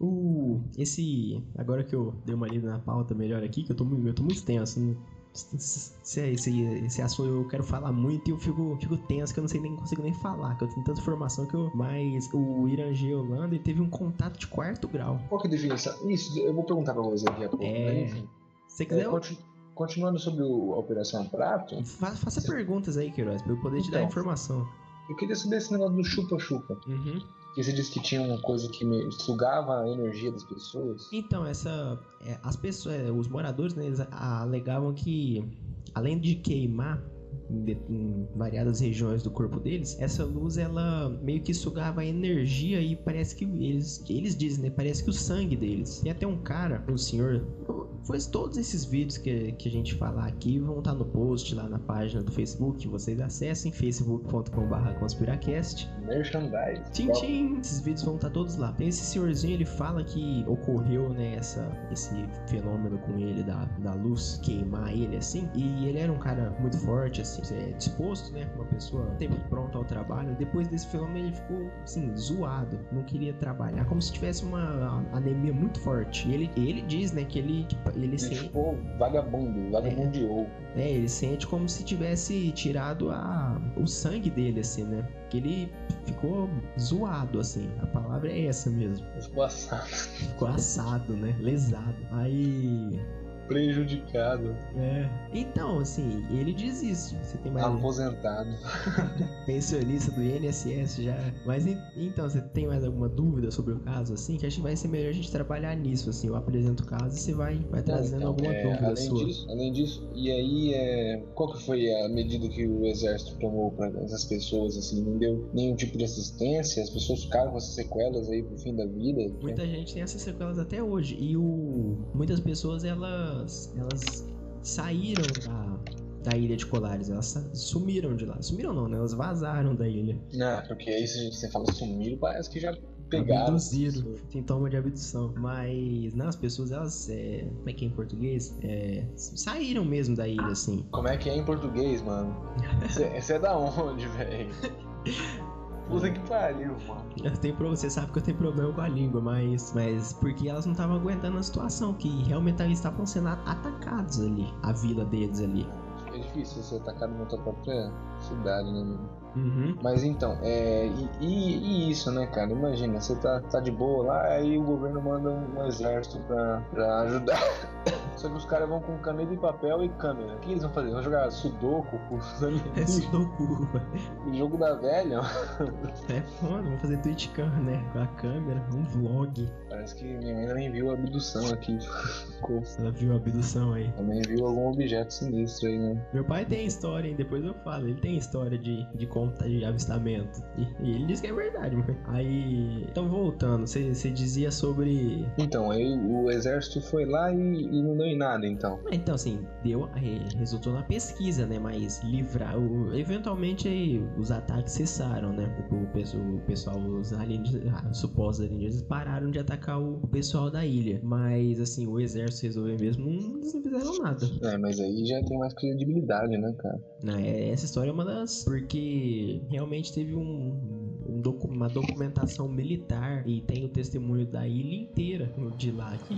O. Esse. Agora que eu dei uma lida na pauta melhor aqui, que eu tô, eu tô muito tenso. não- Esse, esse, esse assunto eu quero falar muito e eu fico, fico tenso que eu não sei nem consigo nem falar, que eu tenho tanta informação que eu. Mas o Irangê Holanda ele teve um contato de quarto grau. Qual que é a definição? Isso, eu vou perguntar pra você daqui a pouco, É. enfim. Se você É, quiser, eu- conti- Continuando sobre o- a Operação Prato, fa- faça perguntas aí, Queiroz, pra eu poder te dar Então. informação. eu queria saber esse negócio do chupa-chupa. Uhum. Que você disse que tinha uma coisa que sugava a energia das pessoas. Então, essa. é, as pessoas. é, os moradores, né, eles alegavam que, além de queimar em, variadas regiões do corpo deles, essa luz ela meio que sugava a energia e parece que eles. Eles dizem, né? Parece que o sangue deles. Tem até um cara, um senhor. Pois todos esses vídeos que, que a gente falar aqui vão estar no post lá na página do Facebook. Vocês acessem facebook.com.br conspiracast. Merchandise. Tchim, tchim. Esses vídeos vão estar todos lá. Tem esse senhorzinho, ele fala que ocorreu, né, essa, esse fenômeno com ele da, da luz queimar ele assim. E ele era um cara muito forte, assim, é, disposto, né? Uma pessoa sempre pronta ao trabalho. Depois desse fenômeno, ele ficou, assim, zoado. Não queria trabalhar, como se tivesse uma anemia muito forte. E ele, ele diz, né, que ele, ele Ele sente. ficou vagabundo, vagabundeou. É, ele sente como se tivesse tirado a, o sangue dele, assim, né? Que ele ficou zoado, assim. A palavra é essa mesmo. Ficou assado, Ficou assado, né? Lesado. Aí. Prejudicado, É. Então, assim, ele diz isso. Você tem mais. aposentado. (laughs) pensionista do INSS já. Mas en- então, você tem mais alguma dúvida sobre o caso, assim? Que acho que vai ser melhor a gente trabalhar nisso, assim. Eu apresento o caso e você vai, vai trazendo Então, alguma é, dúvida além sua. disso, além disso, e aí, é, qual que foi a medida que o exército tomou para essas pessoas, assim, não deu nenhum tipo de assistência, as pessoas ficaram com essas sequelas aí pro fim da vida? Muita gente tem essas sequelas até hoje. E o muitas pessoas elas elas saíram da, da ilha de Colares, elas sumiram de lá. Sumiram não, né? Elas vazaram da ilha. Não, porque aí se você fala sumiram, parece que já pegaram. Abduziram, sintoma de abdução. Mas não, as pessoas elas é, como é que é em português? É, saíram mesmo da ilha assim. Como é que é em português, mano? Você é da onde, velho? (laughs) Puta que pariu, mano. Eu tenho, você sabe que eu tenho problema com a língua, mas, mas porque elas não estavam aguentando a situação, que realmente eles estavam sendo atacados ali, a vila deles ali. É difícil ser atacado na tua própria cidade, né, mano? Uhum. Mas então, é. E, e- e isso, né, cara? Imagina, você tá, tá de boa lá, aí o governo manda um, um exército pra, pra ajudar. (laughs) Só que os caras vão com caneta e papel e câmera. O que eles vão fazer? Vão jogar sudoku com os É sudoku. O jogo da velha? É foda, vamos fazer Twitch Cam, né? Com a câmera, um vlog. Parece que minha mãe também viu a abdução aqui. Ela viu a abdução aí. Também viu algum objeto sinistro aí, né? Meu pai tem história, hein? Depois eu falo. Ele tem história de, de conta de avistamento. E, e ele diz que é verdade, mano. Aí. Então, voltando, você dizia sobre. Então, aí o exército foi lá e, e não deu em nada, então. Ah, Então, assim, deu, re- resultou na pesquisa, né? Mas livrar. o- eventualmente aí, os ataques cessaram, né? O, o pessoal, os alienígenas, ah, os supostos alienígenas pararam de atacar o, pessoal da ilha. Mas, assim, o exército resolveu mesmo, não, eles não fizeram nada. É, mas aí já tem mais credibilidade, né, cara? Né, Essa história é uma das. Porque realmente teve um, um docu- uma documentação militar e tem o testemunho da ilha inteira de lá que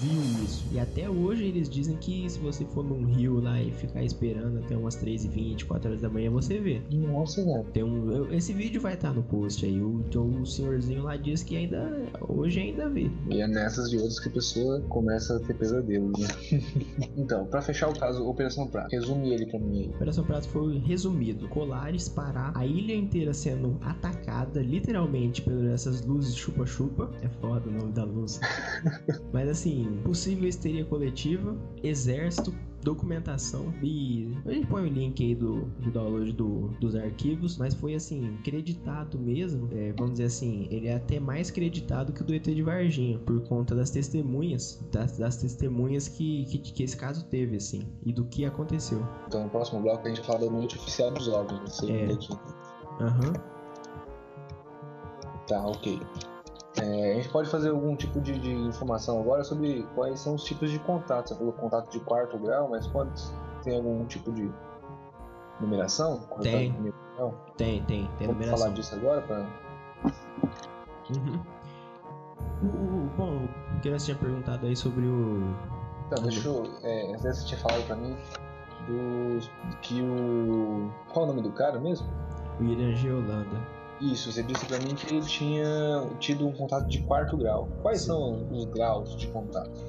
viu isso. E até hoje eles dizem que se você for num rio lá e ficar esperando até umas 3h20, 4 horas da manhã, você vê. Nossa, velho. Tem um, esse vídeo vai estar no post aí. O, então, o senhorzinho lá diz que ainda. Hoje ainda vê. E é nessas de outras que a pessoa começa a ter pesadelos, né? (laughs) então, pra fechar o caso, Operação Prato, resume ele pra mim aí. Operação Prato foi resumido. Colares parar, a ilha inteira sendo atacada, literalmente, por essas luzes chupa-chupa. É foda o nome da luz. (laughs) Mas assim, possível histeria coletiva, exército, documentação e a gente põe o link aí do, do download do- dos arquivos, mas foi assim, creditado mesmo, é, vamos dizer assim, ele é até mais creditado que o do ET de Varginha, por conta das testemunhas, das, das testemunhas que, que, que esse caso teve, assim, e do que aconteceu. Então, no próximo bloco a gente fala da noite oficial dos OVNIs, você É. Aham. Tá, ok. É, a gente pode fazer algum tipo de, de informação agora sobre quais são os tipos de contato. Você falou contato de quarto grau, mas quantos tem algum tipo de numeração? Tem. de grau? Tem, tem, tem Vamos numeração. falar disso agora? Pra... Uhum. O, o- bom, o que você tinha perguntado aí sobre o. Então, deixa eu. É, você tinha falado pra mim dos, que o. Qual é o nome do cara mesmo? William G. Holanda. Isso, você disse pra mim que ele tinha tido um contato de quarto grau. Quais Sim. são os graus de contato?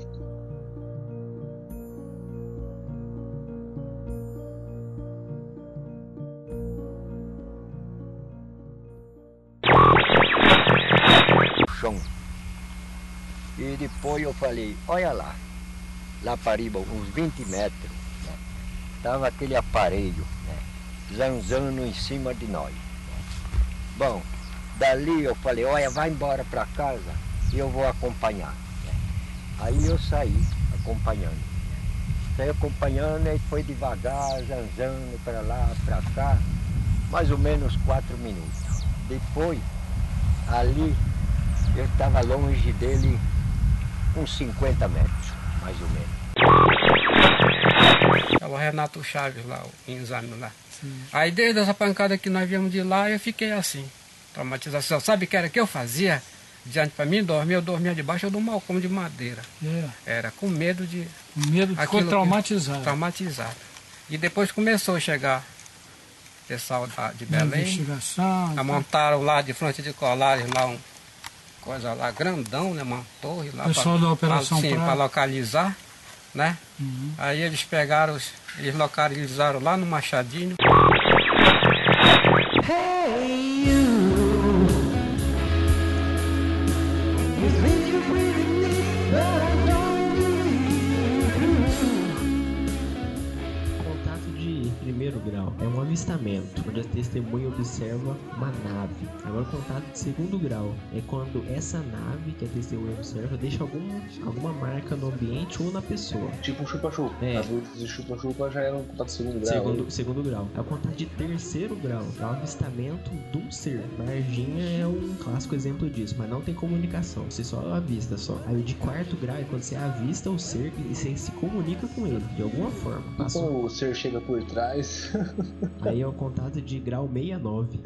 chão. E depois eu falei, olha lá, lá para riba, uns 20 metros, né, tava aquele aparelho, né, zanzando em cima de nós. Bom, dali eu falei, olha, vai embora para casa e eu vou acompanhar. Aí eu saí acompanhando. Saí acompanhando e foi devagar, zanzando para lá, para cá, mais ou menos quatro minutos. Depois, ali eu estava longe dele uns 50 metros, mais ou menos. É o Renato Chaves lá, o exame lá. Aí desde essa pancada que nós viemos de lá, eu fiquei assim, traumatização. Sabe o que era que eu fazia? Diante para mim dormir, eu dormia debaixo de um balcão de madeira. É, Era com medo de o medo ficou traumatizado. traumatizar. E depois começou a chegar pessoal da- de Belém. investigação. a montaram lá de frente de Colares lá um coisa lá grandão, né, uma torre lá Pessoal da Operação sim, Prato. para localizar, né? Uhum. Aí eles pegaram, os- eles localizaram lá no Machadinho. Grau é um avistamento, onde a testemunha observa uma nave. Agora, o contato de segundo grau é quando essa nave que a testemunha observa deixa algum, alguma marca no ambiente ou na pessoa. Tipo um chupa-chupa. É. Adultos de chupa-chupa já eram contato de segundo grau. Segundo, segundo grau. É o contato de terceiro grau. É o avistamento de um ser. Varginha é um clássico exemplo disso, mas não tem comunicação. Você só avista só. Aí o de quarto grau é quando você avista o ser e você se comunica com ele, de alguma forma. Passou. Então o ser chega por trás. Aí é o contato de grau 69.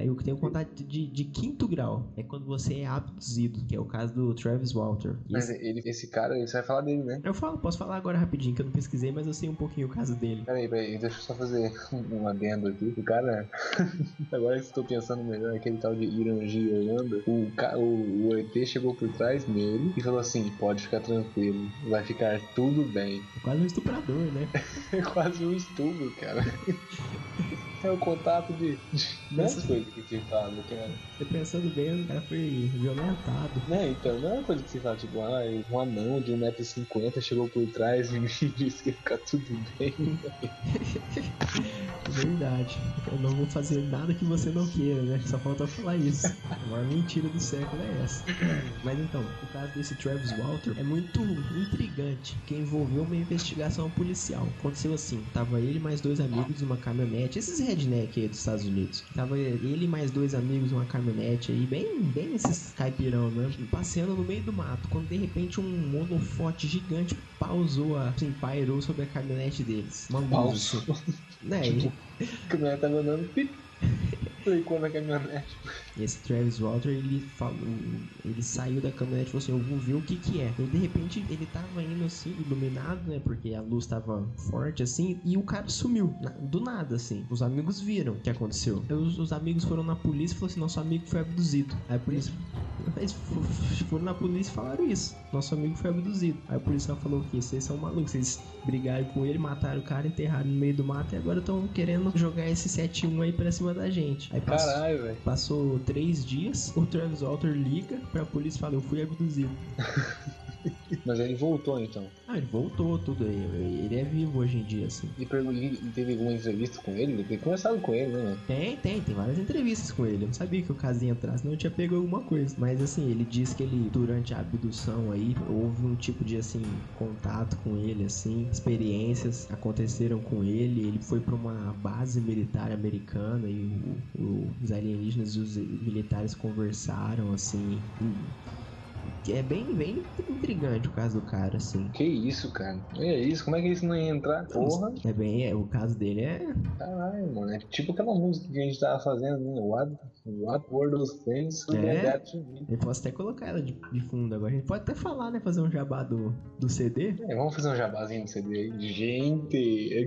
Aí o que tem o contato de, de quinto grau é quando você é abduzido, que é o caso do Travis Walter. Mas esse- ele, esse cara, você vai falar dele, né? Eu falo, posso falar agora rapidinho, que eu não pesquisei, mas eu sei um pouquinho o caso dele. Peraí, peraí, deixa eu só fazer (laughs) um adendo aqui. O cara, (laughs) agora que estou pensando melhor, aquele tal de Irangi Holanda, o, ca- o, o ET chegou por trás dele e falou assim: pode ficar tranquilo, vai ficar tudo bem. É quase um estuprador, né? (laughs) É quase um estupro, cara. (laughs) É o contato de. de dessas coisas que se fala, cara. Você pensando bem, o cara foi violentado. Né, então, não é uma coisa que se fala, tipo, ah, um anão de 1,50m chegou por trás e (laughs) me disse que ia ficar tudo bem. (laughs) Verdade. Eu não vou fazer nada que você não queira, né? Só falta falar isso. A maior mentira do século é essa. Mas então, o caso desse Travis Walter é muito intrigante, que envolveu uma investigação policial. Aconteceu assim, tava ele e mais dois amigos numa caminhonete, esses redneck aí dos Estados Unidos. Tava ele e mais dois amigos numa caminhonete aí, bem, bem esses caipirão, né? Passeando no meio do mato, quando de repente um holofote gigante pausou, a, assim, pairou sobre a caminhonete deles. Uma luz, assim. (laughs) Né, Tipo, A caminhonete tava andando, pip, (laughs) clicou na caminhonete. Esse Travis Walter, ele falou, ele saiu da caminhonete e falou assim, eu vou ver o que que é. E de repente ele tava indo assim, iluminado, né, porque a luz tava forte assim, e o cara sumiu, do nada assim. Os amigos viram o que aconteceu. Os, os amigos foram na polícia e falaram assim, nosso amigo foi abduzido. Aí a polícia, (laughs) eles fo- foram na polícia e falaram isso, nosso amigo foi abduzido. Aí a polícia falou que vocês são malucos, vocês brigaram com ele, mataram o cara, enterraram no meio do mato e agora estão querendo jogar esse 7-1 aí pra cima da gente. Aí passou, Caralho, velho. Passou três dias, o Travis Walter liga pra polícia e fala, eu fui abduzido. (laughs) (laughs) Mas ele voltou então. Ah, ele voltou, tudo aí. Ele é vivo hoje em dia, assim. E teve alguma entrevista com ele? Tem conversado com ele, né? Tem, tem, tem várias entrevistas com ele. Eu não sabia que o entrar, senão eu tinha pego alguma coisa. Mas assim, ele diz que ele, durante a abdução aí, houve um tipo de assim, contato com ele, assim, experiências aconteceram com ele. Ele foi pra uma base militar americana e o- o- os alienígenas e os militares conversaram, assim. e- É bem, bem intrigante o caso do cara, assim. Que isso, cara? É isso, como é que isso não ia entrar? Porra. É bem, é, o caso dele é Caralho, mano. É tipo aquela música que a gente tava fazendo, né? What, what were those things É. Eu posso até colocar ela de, de fundo agora. A gente pode até falar, né? Fazer um jabá do, do CD. É, vamos fazer um jabazinho do CD aí. Gente,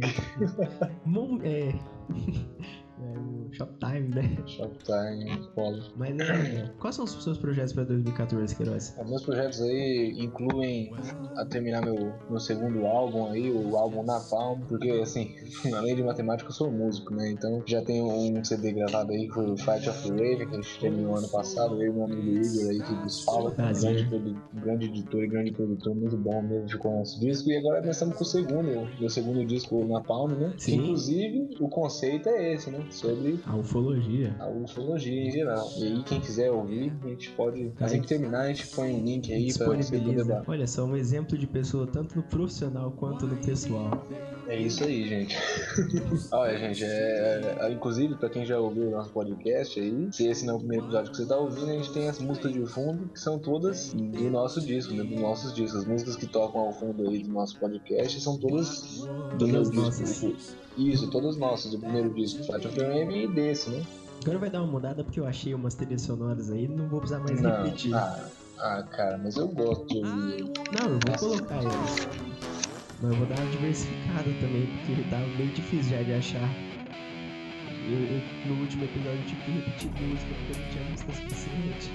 (laughs) Mon, é, (laughs) é o Shoptime, né? Shoptime, Polo. Mas é, (clears throat) quais são os seus projetos pra 2014, Queiroz? Os meus projetos aí incluem a terminar meu, meu segundo álbum aí, o álbum Napalm, porque assim, (laughs) além de matemática eu sou músico, né? Então já tenho um CD gravado aí que foi o Fight of the Wave, que a gente terminou ano passado, eu e meu amigo Igor aí que nos fala, Prazer. grande, produ- grande editor e grande produtor, muito bom mesmo, ficou nosso disco. E agora nós estamos com o segundo, meu segundo disco o Napalm, né? Sim. Inclusive, o conceito é esse, né? Sobre A ufologia. a ufologia em geral. E aí, quem quiser ouvir, a gente pode. Assim que terminar, a gente põe um link aí pra você poder dar. Olha só, um exemplo de pessoa tanto no profissional quanto no pessoal. É isso aí, gente. (laughs) Olha, gente, é, é- inclusive, pra quem já ouviu o nosso podcast aí, se esse não é o primeiro episódio que você tá ouvindo, a gente tem as músicas de fundo que são todas do nosso disco, né? Dos nossos discos. As músicas que tocam ao fundo aí do nosso podcast são todas do meu disco. Isso, todas nossas, do primeiro disco, Fight of the Wave e desse, né? Agora vai dar uma mudada porque eu achei umas trilhas sonoras aí, não vou precisar mais Não, repetir. ah, ah, cara, mas eu gosto de ouvir. Não, eu vou colocar elas. Mas eu vou dar uma diversificada também, porque tava meio difícil já de achar. Eu, eu- no último episódio eu tive que repetir música porque não tinha música suficiente.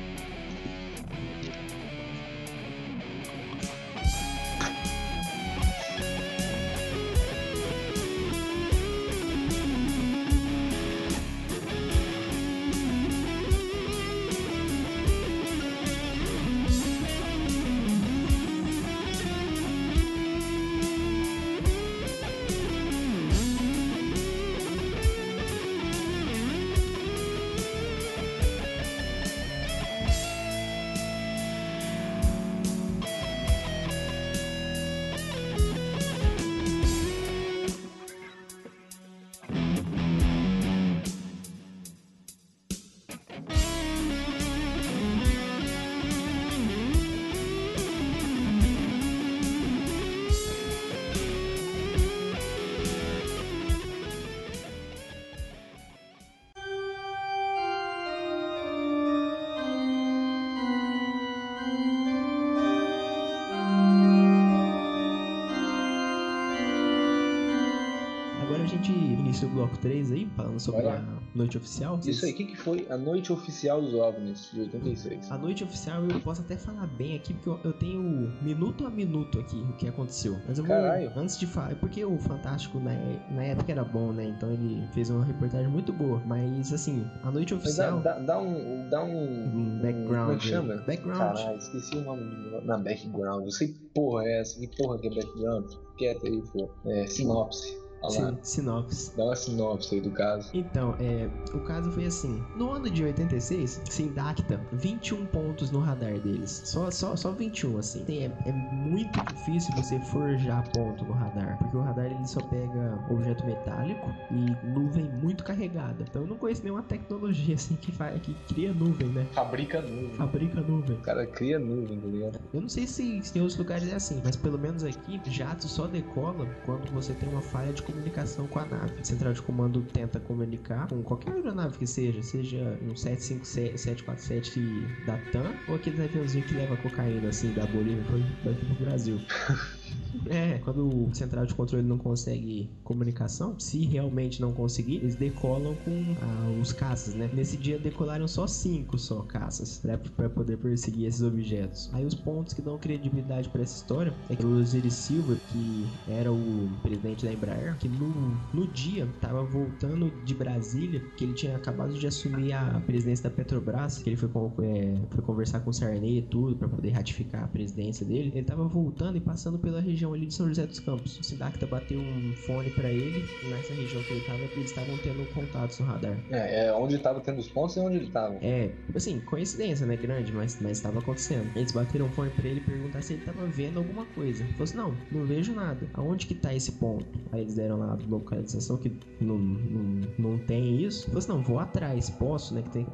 3 aí, falando sobre a noite oficial. Isso aí, o que, que foi a noite oficial dos OVNIs de 86? A noite oficial eu posso até falar bem aqui, porque eu, eu tenho minuto a minuto aqui o que aconteceu. Mas eu vou, Caralho. antes de falar, porque o Fantástico na, na época era bom, né? Então ele fez uma reportagem muito boa. Mas assim, a noite oficial. Dá, dá, dá um. Dá um. Um background Como é que chama? Background. Caralho, esqueci o nome na background. Eu sei que porra é essa. Que porra que é background? Quieto aí, pô. É, sinopse. Sin- sinopse. Dá uma sinopse aí do caso. Então, é, o caso foi assim. No ano de 86, se indacta 21 pontos no radar deles. Só, só, só 21, assim. Tem- é, é muito difícil você forjar ponto no radar. Porque o radar ele só pega objeto metálico e nuvem muito carregada. Então eu não conheço nenhuma tecnologia (laughs) assim que, faz, que cria nuvem, né? Fabrica nuvem. Fabrica nuvem. O cara cria nuvem, tá ligado? Eu não sei se, se em outros lugares é assim, mas pelo menos aqui, jato só decola quando você tem uma falha de comunicação com a nave. A central de comando tenta comunicar com qualquer aeronave que seja, seja um 757, 747 da TAM ou aquele aviãozinho que leva cocaína, assim, da Bolívia daqui pro Brasil. (laughs) É, quando o central de controle não consegue comunicação, se realmente não conseguir, eles decolam com ah, os caças, né? Nesse dia decolaram só cinco só caças pra, pra poder perseguir esses objetos. Aí os pontos que dão credibilidade pra essa história é que o Osiris Silva, que era o presidente da Embraer, que no, no dia tava voltando de Brasília, que ele tinha acabado de assumir a presidência da Petrobras, que ele foi, é, foi conversar com o Sarney e tudo pra poder ratificar a presidência dele. Ele tava voltando e passando pela região ali de São José dos Campos. O Sindacta bateu um fone pra ele, e nessa região que ele tava, eles estavam tendo contatos no radar. É, é onde tava tendo os pontos e onde ele tava. É, assim, coincidência, né? Grande, mas, mas tava acontecendo. Eles bateram um fone pra ele e perguntaram se ele tava vendo alguma coisa. Ele falou assim: não, não vejo nada. Aonde que tá esse ponto? Aí eles deram lá a localização que não, não, não tem isso. Ele falou assim: não, vou atrás, posso, né? Que tem.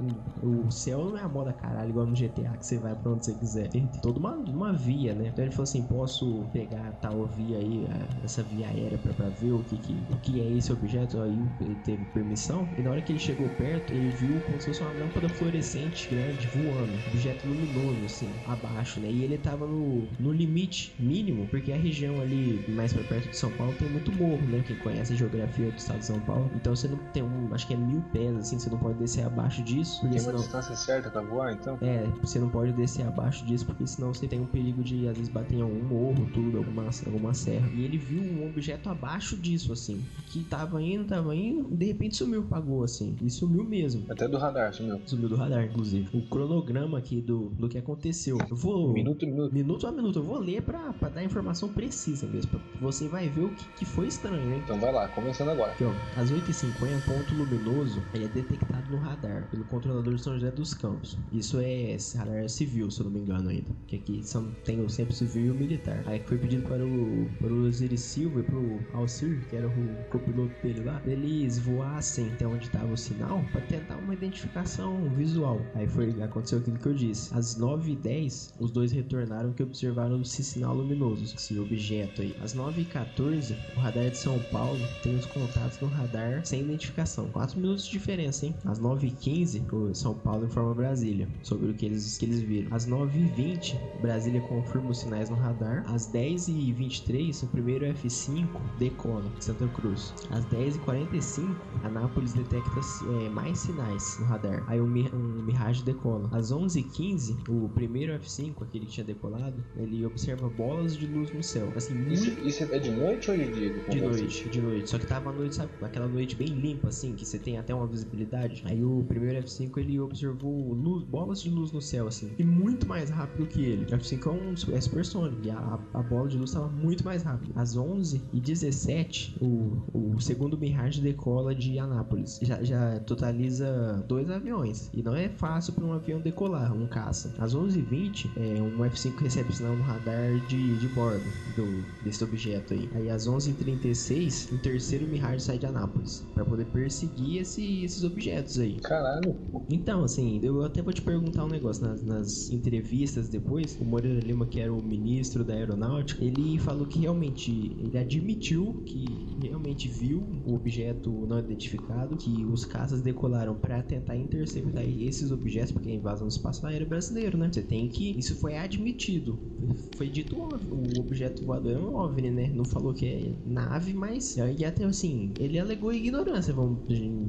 O céu não é a moda caralho, igual no GTA, que você vai pra onde você quiser. Tem toda uma, uma via, né? Então ele falou assim: posso pegar tal via aí, a- essa via aérea pra, pra ver o que, que, o que é esse objeto. Aí ele teve permissão. E na hora que ele chegou perto, ele viu como se fosse uma lâmpada fluorescente grande voando, objeto luminoso, assim, abaixo, né? E ele tava no, no limite mínimo, porque a região ali mais pra perto de São Paulo tem muito morro, né? Quem conhece a geografia do estado de São Paulo. Então você não tem um, acho que é mil pés, assim, você não pode descer abaixo disso, porque Tem uma senão. distância certa pra voar, então? É, você não pode descer abaixo disso, porque senão você tem um perigo de às vezes bater em algum morro, tudo, alguma, alguma serra. E ele viu um objeto abaixo disso, assim, que tava indo, tava indo, de repente sumiu, pagou, assim, e sumiu mesmo. Até do radar, sumiu. Sumiu do radar, inclusive. O cronograma aqui do, do que aconteceu. Eu vou. Minuto, minuto. Minuto a minuto, eu vou ler pra, pra dar informação precisa mesmo. pra- Você vai ver o que, que foi estranho, hein? Então vai lá, começando agora. Aqui, ó, às 8h50, ponto luminoso ele é detectado no radar pelo controlador de São José dos Campos. Isso é radar civil, se eu não me engano ainda. Que aqui são, tem o sempre civil e o militar. Aí foi pedido para o, para o Osiris Silva e para o Alcir, que era o copiloto dele lá, eles voassem até onde estava o sinal para tentar uma identificação visual. Aí foi aconteceu aquilo que eu disse. Às 9h10, os dois retornaram que observaram esse sinal luminoso, esse objeto aí. Às 9h14, o radar de São Paulo tem os contatos no radar sem identificação. 4 minutos de diferença, hein? Às 9h15, o São Paulo informa Brasília sobre o que eles, que eles viram. Às 9h20, Brasília confirma os sinais no radar. Às 10h23, o primeiro F5 decola de Santa Cruz. Às 10h45, Anápolis detecta é, mais sinais no radar. Aí um, um Mirage decola. Às 11h15, o primeiro F5, aquele que tinha decolado, ele observa bolas de luz no céu. Assim, muito Isso, isso é de noite ou de dia? de noite, de noite. Só que tava a noite, sabe? Aquela noite bem limpa, assim, que você tem até uma visibilidade. Aí o primeiro F5 ele observou luz, bolas de luz no céu, assim. E muito mais rápido que ele. O F5 é um é supersônico. E a, a bola de luz muito mais rápido. Às 11 e 17 o, o segundo Mirage decola de Anápolis. Já, já totaliza dois aviões. E não é fácil para um avião decolar, um caça. Às 11 e 20 é, um F5 recebe sinal no radar de, de bordo do, desse objeto aí. Aí às 11h36, o terceiro Mirage sai de Anápolis para poder perseguir esse- esses objetos aí. Caralho. Então, assim, eu até vou te perguntar um negócio. Nas, nas entrevistas depois, o Moreira Lima, que era o ministro da aeronáutica, ele falou que realmente ele admitiu que realmente viu o objeto não identificado, que os caças decolaram para tentar interceptar esses objetos, porque a invasão do espaço aéreo é brasileiro, né? Você tem que. Isso foi admitido. Foi dito o objeto voador é um OVNI, né? Não falou que é nave, mas. E até assim, ele alegou ignorância, vamos em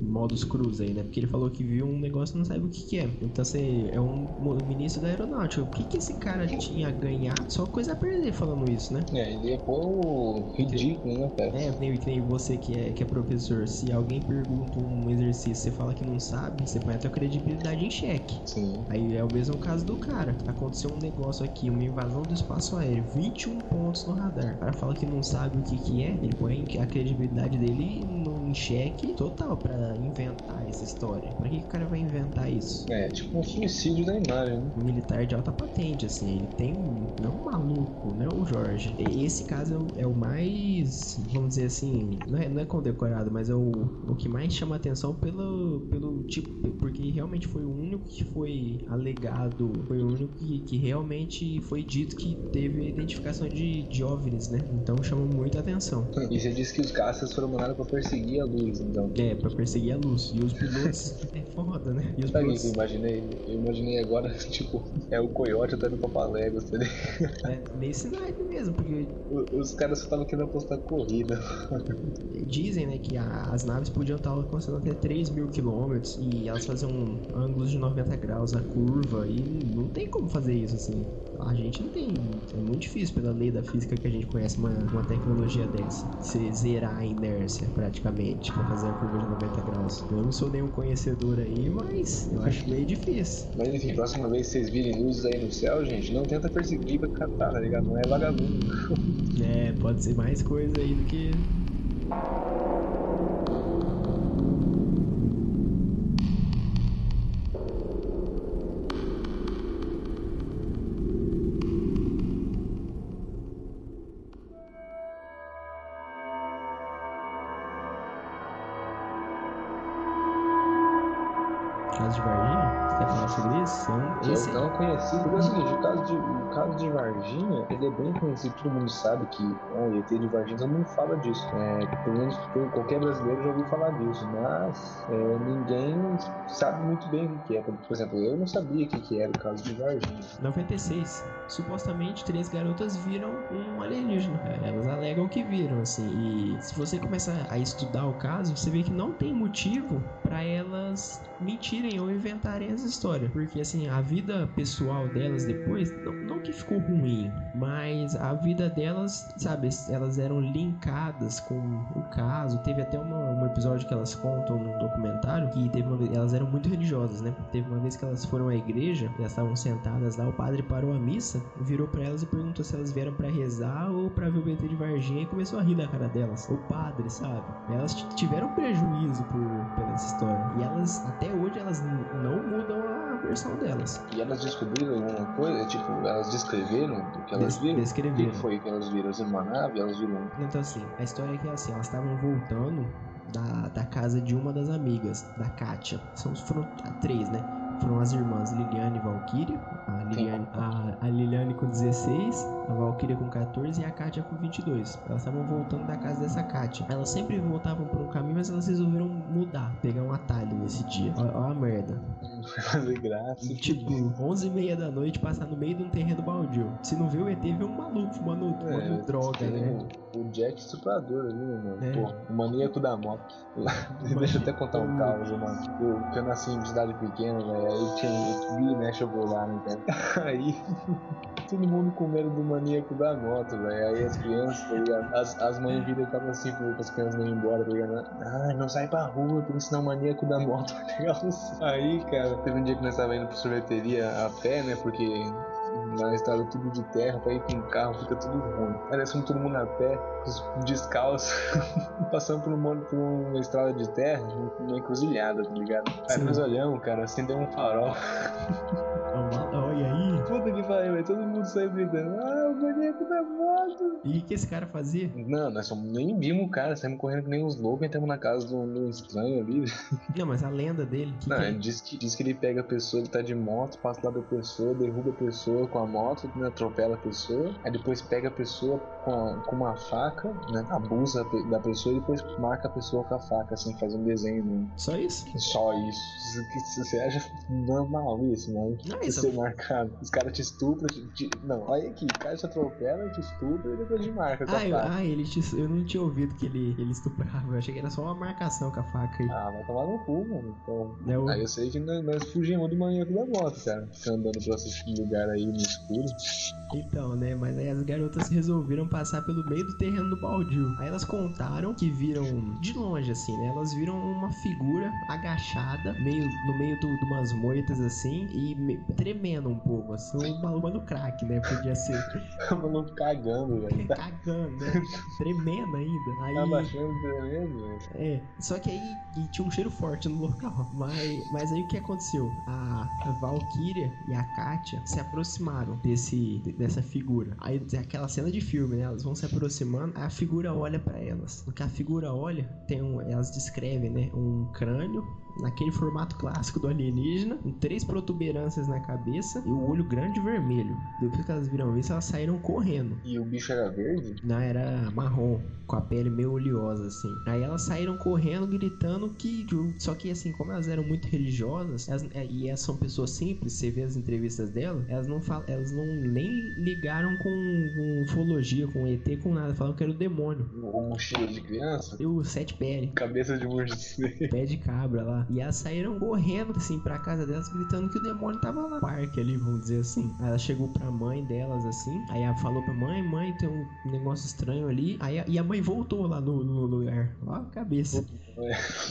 modos cruz aí, né? Porque ele falou que viu um negócio e não sabe o que, que é. Então você é um ministro da aeronáutica. O que, que esse cara tinha a ganhar? Só coisa a perder falando isso, né? É, ele é pô ridículo, né, cara? É, nem, nem você que é, que é professor. Se alguém pergunta um exercício você fala que não sabe, você põe a tua credibilidade em xeque. Sim. Aí é o mesmo caso do cara. Aconteceu um negócio aqui, uma invasão do espaço aéreo, 21 pontos no radar. O cara fala que não sabe o que, que é, ele põe a credibilidade dele no, em xeque total pra inventar essa história. Pra que, que o cara vai inventar isso? É, tipo um suicídio da imagem, né? Um militar de alta patente, assim, ele tem um. Não um maluco, né, o Jorge. Esse caso é o, é o mais. Vamos dizer assim. Não é, não é condecorado, mas é o, o que mais chama atenção pelo, pelo tipo. Porque realmente foi o único que foi alegado. Foi o único que, que realmente foi dito que teve a identificação de, de OVNIs, né? Então chama muita atenção. E você disse que os caças foram mandados pra perseguir a luz, então. É, pra perseguir a luz. E os pilotos. (laughs) é foda, né? E os Sabe pilotos. que eu imaginei? Eu imaginei agora, (laughs) tipo, é o coiote até no tá ligado? É nesse naipe mesmo, porque O- Os caras estavam querendo apostar corrida. (laughs) Dizem, né, que a- as naves podiam estar alcançando até 3 mil quilômetros e elas faziam ângulos de 90 graus na curva e não tem como fazer isso, assim. A gente não tem. É muito difícil pela lei da física que a gente conhece uma, uma tecnologia dessa. Você zerar a inércia praticamente pra fazer a curva de 90 graus. Eu não sou nenhum conhecedor aí, mas eu acho meio difícil. Mas enfim, próxima vez que vocês virem luzes aí no céu, gente, não tenta perseguir pra catar, tá ligado? Não é vagabundo. (laughs) É, pode ser mais coisa aí do que. Seguinte, o caso, de, Varginha, ele é bem conhecido, todo mundo sabe que ó, o ET de Varginha, todo mundo fala disso. É, pelo menos qualquer brasileiro já ouviu falar disso, mas é, ninguém sabe muito bem o que é. Por exemplo, eu não sabia o que era o caso de Varginha. 96. Supostamente, três garotas viram um alienígena. É, Elas alegam que viram, assim. E se você começar a estudar o caso, você vê que não tem motivo pra elas mentirem ou inventarem essa história. Porque, assim, a vida pessoal delas depois, não, não que ficou ruim, mas a vida delas, sabe, elas eram linkadas com o caso. Teve até uma- um episódio que elas contam num documentário que teve uma vez, elas eram muito religiosas, né? Teve uma vez que elas foram à igreja, elas estavam sentadas lá, o padre parou a missa, virou pra elas e perguntou se elas vieram pra rezar ou pra ver o BT de Varginha e começou a rir da cara delas. O padre, sabe? Elas tiveram prejuízo por, pela história. E elas, até hoje, elas não mudam a versão delas. E elas descobriram alguma coisa? Tipo, elas descreveram o que elas Des- viram? O que descreveram. foi que elas viram? Elas viram uma nave? Elas viram Então, assim, a história é que assim, elas estavam voltando da, da casa de uma das amigas, da Kátia. São, foram três, né? Foram as irmãs Liliane e Valkyria. A Liliane, a, a Liliane com 16, a Valkyria com 14 e a Kátia com 22. Elas estavam voltando da casa dessa Kátia. Elas sempre voltavam por um caminho, mas elas resolveram mudar, pegar um atalho nesse dia. Ó a merda. Foi (laughs) fazer graça. Tipo, 11 e meia da noite, passar no meio de um terreno baldio. Se não vê o ET, vê um maluco fumando, fumando droga, tem né? O, o Jack estuprador ali, né, mano? É. Pô, o maníaco da moto. (laughs) Deixa eu até contar um caos, mano. Eu, que eu nasci em cidade pequena, velho. Aí tinha vi, né, eu vou lá, né, cara? (laughs) Aí. Todo mundo com medo do maníaco da moto, velho. Aí as crianças, tá ligado? As, as mães viram e estavam assim para as crianças não ir embora, tá ligado? Ah, não sai pra rua, porque senão o maníaco da moto pegar você. Aí, cara, teve um dia que nós tava indo pra sorveteria a pé, né? Porque na estrada tudo de terra, pra ir com carro fica tudo ruim. Aí nós fomos todo mundo a pé, os- descalço, (laughs) passando por uma, por uma estrada de terra, uma encruzilhada, tá ligado? Aí Sim. nós olhamos, cara, acendeu um farol. Olha aí. Puta que pariu, velho. Todo mundo saiu gritando, ah, o boneco da moto. E o que esse cara fazia? Não, nós só nem vimos o cara, saímos correndo que nem uns loucos, entramos na casa do, do estranho ali. Não, mas a lenda dele. Que Não, que é? ele diz que, diz que ele pega a pessoa, ele tá de moto, passa lá da pessoa, derruba a pessoa com a moto, né, atropela a pessoa, aí depois pega a pessoa com, a- com uma faca, né, abusa da pessoa e depois marca a pessoa com a faca, assim, faz um desenho. Né? Só isso? Só isso. Você acha normal isso, mano? Não, Você isso. ser marcado. Os caras te estupram, te- Não, olha aqui, o cara te atropela, te estupra e depois te marca com Ah, a eu, faca. ah ele te- eu não tinha ouvido que ele, ele estuprava. Eu achei que era só uma marcação com a faca aí. Ah, vai tomar no cu, mano. Então, É o- Aí eu sei que nós, nós fugimos do maníaco da moto, cara. Ficar andando pra esses lugares aí no escuro. Então, né? Mas aí as garotas resolveram passar pelo meio do terreno do baldio. Aí elas contaram que viram de longe, assim, né? Elas viram uma figura agachada, meio no meio do- de umas moitas assim, e me- tremendo um pouco, assim, um maluco no crack, né? Podia ser (laughs) O maluco cagando, velho. Cagando, né? (laughs) Tremendo ainda. Aí. abaixando tremendo, velho. É, só que aí tinha um cheiro forte no local. (laughs) Mas, mas aí o que aconteceu? A, a Valkyria e a Katia se aproximaram desse, dessa figura. Aí tem aquela cena de filme, né? Elas vão se aproximando, aí a figura olha pra elas. No que a figura olha, tem um, elas descrevem, né? Um crânio naquele formato clássico do alienígena, com três protuberâncias na cabeça e o olho grande e vermelho. Depois que elas viram isso, elas saíram correndo. E o bicho era verde? Não, era marrom, com a pele meio oleosa, assim. Aí elas saíram correndo, gritando que. Só que, assim, como elas eram muito religiosas, elas- é, e elas são pessoas simples, você vê as entrevistas delas, elas não falam, elas não nem ligaram com, com ufologia, com ET, com nada. Falaram que era o demônio. O mochila de criança? E o sete pele. Cabeça de morcego. (laughs) Pé de cabra lá. E elas saíram correndo, assim, pra casa delas, gritando que o demônio tava lá no parque ali, vamos dizer assim. Aí ela chegou pra mãe delas, assim. Aí ela falou pra mãe, mãe, tem um negócio estranho ali. Aí a, e a mãe voltou lá no, no lugar. Ó a cabeça.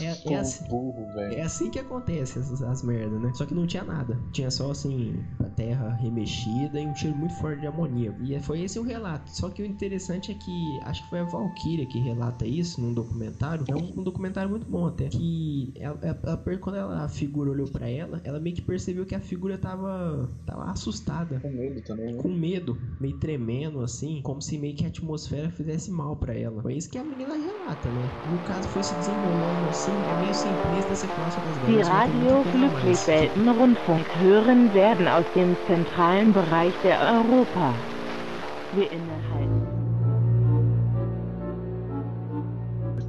É, é, Como assim, burro, é assim que acontece as, as merdas, né? Só que não tinha nada. Tinha só, assim, a terra remexida e um cheiro muito forte de amoníaco. E foi esse o relato. Só que o interessante é que, acho que foi a Valkyria que relata isso num documentário. É um, um documentário muito bom até. Que ela, ela- quando ela, a figura olhou pra ela, ela meio que percebeu que a figura tava, tava assustada. Com medo também, né? Com medo, meio tremendo assim, como se meio que a atmosfera fizesse mal pra ela. Foi isso que a menina relata, né? No caso foi se desenrolando Die Radio. Glücklichwelten-Rundfunk hören werden aus dem zentralen Bereich der Europa. Wir innehalten.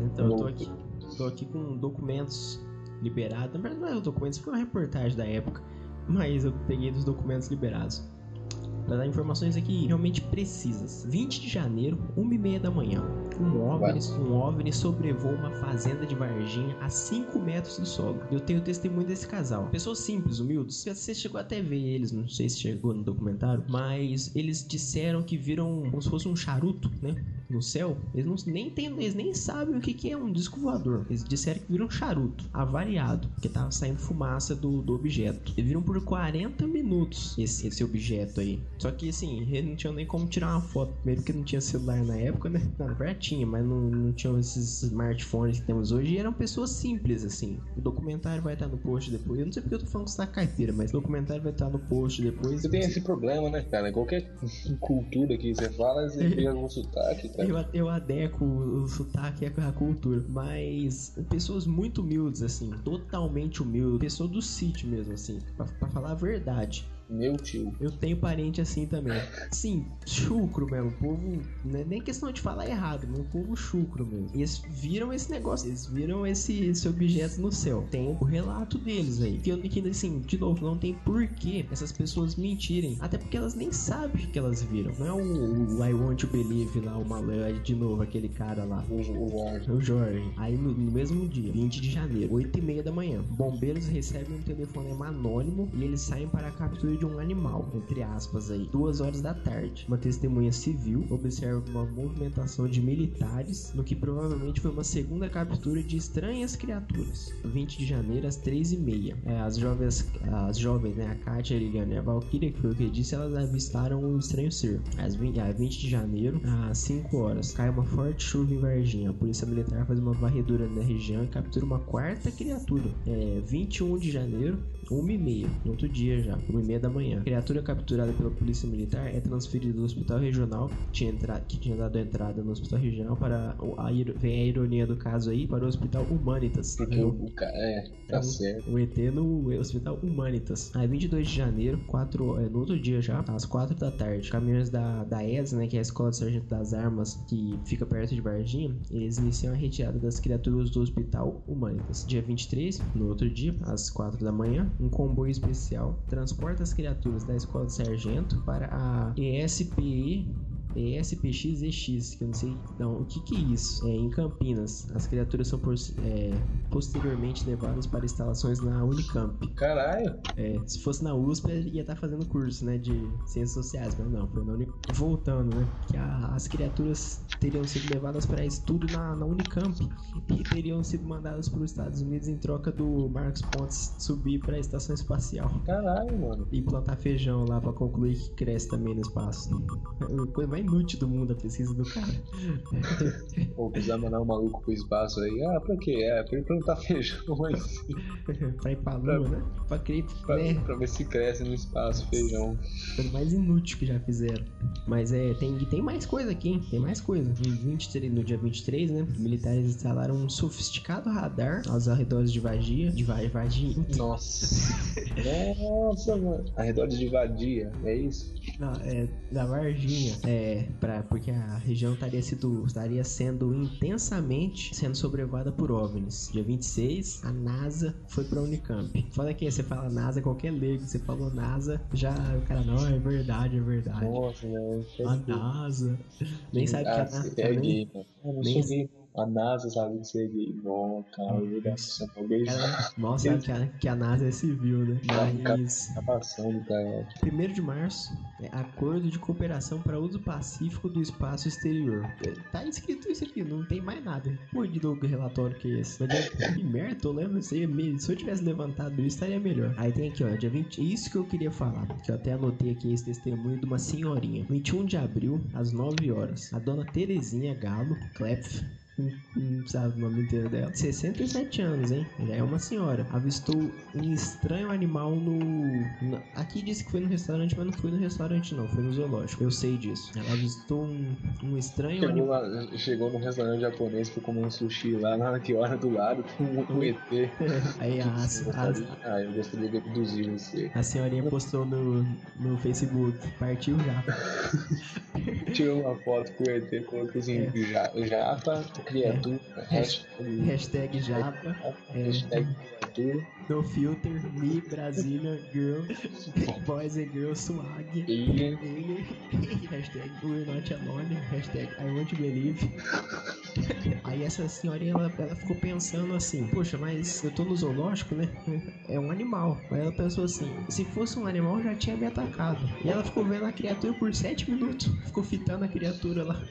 Então, eu tô aqui, tô aqui com documentos liberados. Na verdade, não é documentos, foi uma reportagem da época. Mas eu peguei dos documentos liberados. Pra dar informações aqui realmente precisas. 20 de janeiro, 1h30 da manhã. Um OVNI, um OVNI sobrevoa uma fazenda de Varginha a 5 metros do solo. Eu tenho testemunho desse casal. Pessoas simples, humildes. Você chegou até ver eles, não sei se chegou no documentário, mas eles disseram que viram como se fosse um charuto, né? No céu. Eles não, nem, tem, eles nem sabem o que, que é um disco voador. Eles disseram que viram um charuto, avariado, porque tava saindo fumaça do, do objeto. Eles viram por 40 minutos esse, esse objeto aí. Só que assim, eles não tinham nem como tirar uma foto. Primeiro que não tinha celular na época, né? Não, na verdade tinha, mas não, não tinham esses smartphones que temos hoje. E eram pessoas simples, assim. O documentário vai estar no post depois. Eu não sei porque eu tô falando que você tá caipira, mas o documentário vai estar no post depois. Você tem esse problema, né, cara? Qualquer (laughs) cultura que você fala, você (laughs) pega algum sotaque, cara. Eu, eu adequo o, sotaque à cultura. Mas pessoas muito humildes, assim. Totalmente humildes. Pessoa do sítio mesmo, assim. Pra, pra falar a verdade. Meu tio. Eu tenho parente assim também. Sim, chucro mesmo. O povo. Não é nem questão de falar errado, mas o povo chucro mesmo. Eles viram esse negócio, eles viram esse, esse objeto no céu. Tem o relato deles aí. Que, eu- que assim, de novo, não tem porquê essas pessoas mentirem. Até porque elas nem sabem o que elas viram. Não é o, o I Want to Believe lá, o malandro, de novo, aquele cara lá. O, o Jorge. O Jorge. Aí no, no mesmo dia, 20 de janeiro, 8 e meia da manhã, bombeiros recebem um telefonema anônimo e eles saem para a captura de um animal, entre aspas aí, duas horas da tarde. Uma testemunha civil observa uma movimentação de militares, no que provavelmente foi uma segunda captura de estranhas criaturas. 20 de janeiro, às 3 e meia. É, as jovens, as jovens, né, a Katia, a e a Valkyria, que foi o que disse, elas avistaram um estranho ser. Às 20, a 20 de janeiro, às 5 horas, cai uma forte chuva em Varginha. A polícia militar faz uma varredura na região e captura uma quarta criatura. É, 21 de janeiro, 1 e meia, no outro dia já, 1 e meia da manhã. A criatura capturada pela polícia militar é transferida do hospital regional, que tinha, entra... que tinha dado entrada no hospital regional, para. A... Vem a ironia do caso aí, para o hospital Humanitas. Porque o. É, tá É um- certo. O ET no Hospital Humanitas. Aí, 22 de janeiro, quatro, é, no outro dia já, às 4 da tarde, caminhões da, da ESA, né, que é a Escola de Sargento das Armas, que fica perto de Varginha, eles iniciam a retirada das criaturas do Hospital Humanitas. Dia 23, no outro dia, às 4 da manhã, um comboio especial transporta as criaturas da Escola de Sargento para a ESPE ESPX-EX, que eu não sei não, o que, que é isso. É, em Campinas, as criaturas são por- é, posteriormente levadas para instalações na Unicamp. Caralho. É, se fosse na USP, ia estar fazendo curso, né, de ciências sociais, mas não, foi na Unicamp. Voltando, né, que a- as criaturas teriam sido levadas para estudo na, na Unicamp e teriam sido mandadas para os Estados Unidos em troca do Marcos Pontes subir para a estação espacial Caralho, mano. e plantar feijão lá pra concluir que cresce também no espaço. É coisa mais inútil do mundo a pesquisa do cara. (laughs) Pô, precisar mandar um maluco pro espaço aí. Ah, pra quê? É, pra ele plantar (laughs) feijão mas (laughs) pra ir pra lua, né? Pra crer, pra, né? pra ver se cresce no espaço feijão. Coisa mais inútil que já fizeram. Mas é, tem, tem mais coisa aqui, hein? Tem mais coisa. Em 23, no dia 23, né? Militares instalaram um sofisticado radar aos arredores de Vagia. De Va- Varginha. Nossa. Nossa, mano. Arredores de vadia, é isso? Não, é da Varginha. É, pra, porque a região estaria, sido, estaria sendo intensamente sendo sobrevada por OVNIs. Dia 26, a NASA foi pra Unicamp. Foda que você fala NASA, qualquer leigo, você falou NASA, já o cara, não, é verdade, é verdade. Nossa. A NASA. Nem sabe que a ah, NASA. é nem- gay, mano. Eu não nem- sou gay. A NASA sabe que você é gay. Não, cara, eu vou. Ela mostra que a, que a NASA é civil, né? Mas. Tá passando, cara. 1 de março, é Acordo de Cooperação para Uso Pacífico do Espaço Exterior. É, Tá escrito isso aqui, não tem mais nada. Pô, de novo relatório que é esse. Mas é, que merda, é meio- Se eu tivesse levantado isso, estaria melhor. Aí tem aqui, ó, dia 20. Isso que eu queria falar, que eu até anotei aqui esse testemunho de uma senhorinha. 21 de abril, às 9 horas. A dona Terezinha Galo, Klepf, não, sabe o nome inteiro dela. 67 anos, hein? Já é uma senhora. Avistou um estranho animal no. Aqui disse que foi no restaurante, mas não foi no restaurante, não. Foi no zoológico. Eu sei disso. Ela avistou um, um estranho Chegou, animal. lá, chegou num restaurante japonês, foi comer um sushi lá, na que hora do lado, com um ET. (laughs) Aí a, a, Ah, eu gostaria de abduzir você. a senhorinha postou no, no Facebook. Partiu já. (laughs) Tirou uma foto com o ET, colocou assim, ja- japa, criatura, hashtag, Hashtag Japa. É, hashtag criatura, no filter. Me Brasília Girl. (laughs) Boys and Girls Swag. Ele, (laughs) hashtag We're Not Alone, hashtag I Want to Believe. (laughs) Aí essa senhorinha, ela, ela ficou pensando assim, poxa, mas eu tô no zoológico, né? É um animal. Aí ela pensou assim, se fosse um animal, já tinha me atacado. E ela ficou vendo a criatura por 7 minutos. Ficou fitando a criatura lá.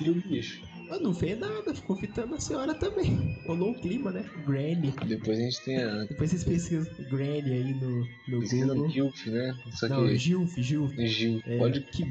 E o bicho? Mas não fez nada, ficou fitando a senhora também. Rolou o clima, né? Granny. Depois a gente tem a Depois vocês pesquisam Granny aí no, no pesquisa Google. Gilf, né? Só Não, que Gilf, Gilf. Gil, É, pode... que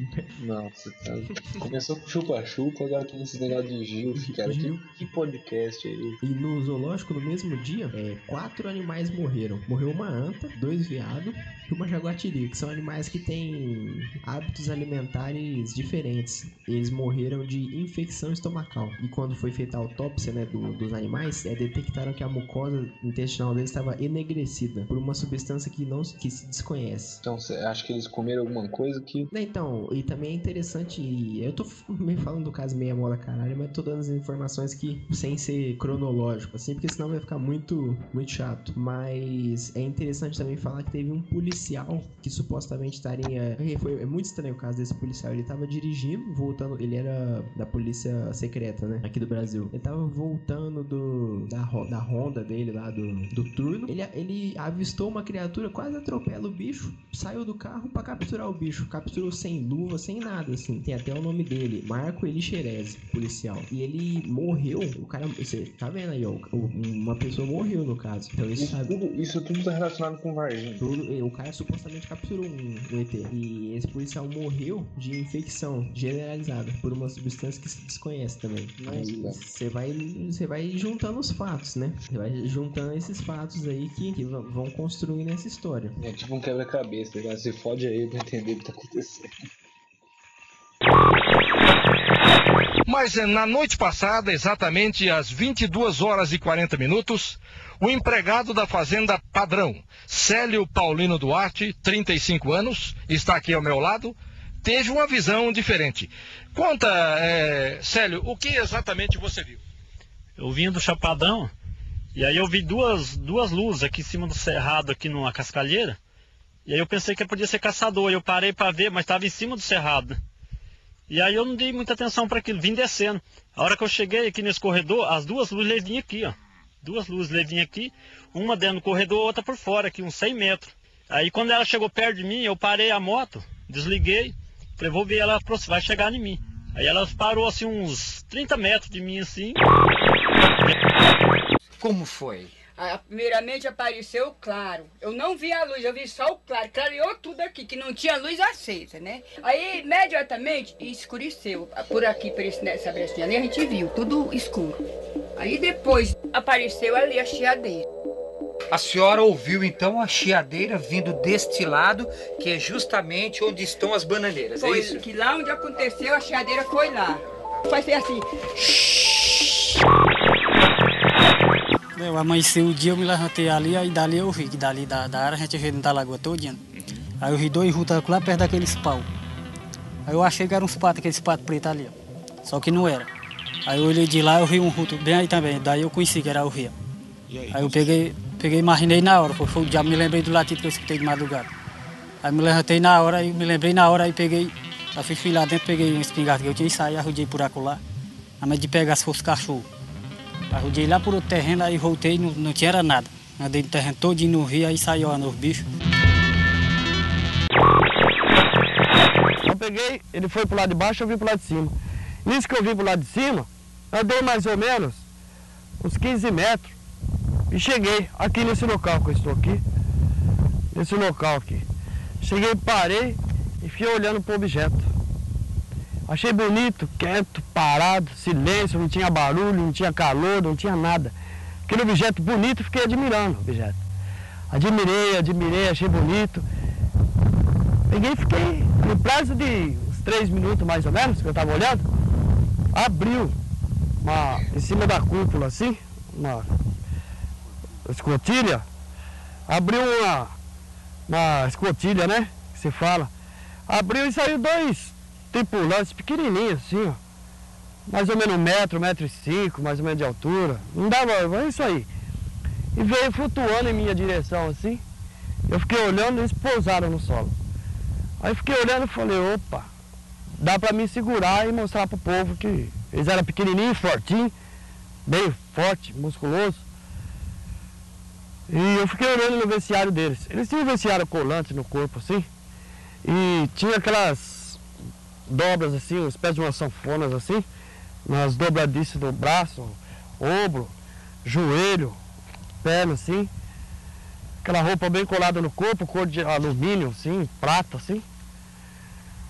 Nossa, cara. Começou com chupa-chupa, agora tem esse negócio de Gilf, cara. Gil. Que, que podcast é esse? E no zoológico, no mesmo dia, é, quatro animais morreram. Morreu uma anta, dois veados e (laughs) uma jaguatiri, que são animais que têm hábitos alimentares diferentes. Eles morreram de infecção estomacal. E quando foi feita a autópsia né, do- dos animais, é, detectaram que a mucosa intestinal deles estava enegrecida por uma substância que não que se desconhece. Então, cê- acho que eles comeram alguma coisa que Né, Então, e também é interessante, eu tô (laughs) meio falando do caso meia mola caralho, mas tô dando as informações que sem ser cronológico, assim, porque senão vai ficar muito, muito chato. Mas é interessante também falar que teve um policial que supostamente estaria. é, Foi, é muito estranho o caso desse policial. Ele tava dirigindo, voltando. Ele era da polícia secreta, né? Aqui do Brasil. Ele tava voltando do, da, da ronda dele lá, do, do turno. Ele, ele avistou uma criatura, quase atropela o bicho, saiu do carro pra capturar o bicho. Capturou sem luva, sem nada, assim. Tem até o nome dele, Marco Elixerez, policial. E ele morreu. O cara, você tá vendo aí, ó. o- Uma pessoa morreu no caso. Então isso Isso sabe. tudo, isso tudo tá relacionado com Varginha. Tudo, o cara supostamente capturou um, um ET. E esse policial morreu de infecção generalizada por uma substância que se desconhece. também. Nossa, Aí cara. você vai, você vai juntando os fatos, né? Você vai juntando esses fatos aí que, que vão construindo essa história. É tipo um quebra-cabeça, ligado? Você fode aí pra entender o que tá acontecendo. Mas eh, na noite passada, exatamente às 22 horas e 40 minutos, o empregado da fazenda Padrão, Célio Paulino Duarte, 35 anos, está aqui ao meu lado, teve uma visão diferente. Conta, eh, Célio, o que exatamente você viu? Eu vim do Chapadão e aí eu vi duas, duas luzes aqui em cima do cerrado, aqui numa cascalheira. E aí eu pensei que podia ser caçador. Eu parei para ver, mas estava em cima do cerrado. E aí eu não dei muita atenção para aquilo, vim descendo. A hora que eu cheguei aqui nesse corredor, as duas luzes levinham aqui, ó. Duas luzes levinhas aqui, uma dentro do corredor, outra por fora, aqui uns 100 metros. Aí quando ela chegou perto de mim, eu parei a moto, desliguei, falei, vou ver ela, vai chegar em mim. Aí ela parou assim uns 30 metros de mim assim. Como foi? Primeiramente apareceu claro. Eu não vi a luz, eu vi só o claro. Clareou tudo aqui, que não tinha luz acesa, né? Aí, imediatamente, escureceu. Por aqui, por esse, nessa brechinha ali, a gente viu, tudo escuro. Aí depois apareceu ali a chiadeira. A senhora ouviu então a chiadeira vindo deste lado, que é justamente onde estão as bananeiras, é Foi isso? que lá onde aconteceu, a chiadeira foi lá. Foi ser assim. Eu amanheci o dia, eu me levantei ali, aí dali eu vi, que dali da, da área a gente vê da lagoa todinha. Aí eu vi dois rutas lá perto daqueles pau. Aí eu achei que era uns patos, aqueles patos pretos ali, ó. Só que não era. Aí eu olhei de lá, eu vi um ruto bem aí também, daí eu conheci que era o rio. Aí eu peguei, peguei e imaginei na hora, foi, o dia, me lembrei do latido que eu escutei de madrugada. Aí me levantei na hora, aí me lembrei na hora, aí peguei, aí fui lá dentro, peguei um espingarda que eu tinha e saí, arrudei por acolá. A medo de pegar se fosse cachorro. Arrudei lá por outro terreno, aí voltei, não, não tinha era nada. Andei no terreno todinho no rio, aí saiu ó, nos bichos. Eu peguei, ele foi pro lado de baixo, eu vim pro lado de cima. Nisso que eu vim pro lado de cima, andei mais ou menos uns 15 metros e cheguei aqui nesse local que eu estou aqui. Nesse local aqui. Cheguei, parei e fiquei olhando pro objeto. Achei bonito, quieto, parado, silêncio, não tinha barulho, não tinha calor, não tinha nada. Aquele objeto bonito, fiquei admirando o objeto. Admirei, admirei, achei bonito. Peguei e fiquei, no prazo de uns três minutos mais ou menos, que eu estava olhando, abriu uma, em cima da cúpula assim, uma escotilha, abriu uma, uma escotilha, né? Que se fala. Abriu e saiu dois tripulantes pequenininhos assim, ó. Mais ou menos um metro, um metro e cinco, mais ou menos de altura. Não dava, é isso aí. E veio flutuando em minha direção assim. Eu fiquei olhando e eles pousaram no solo. Aí fiquei olhando e falei, opa, dá pra me segurar e mostrar pro povo que eles eram pequenininhos, fortinhos, bem forte, musculoso. E eu fiquei olhando no vestiário deles. Eles tinham vestiário colante no corpo assim. E tinha aquelas dobras assim, uma espécie de umas sanfonas assim, nas dobradiças do braço, ombro, joelho, perna assim. Aquela roupa bem colada no corpo, cor de alumínio assim, prata assim.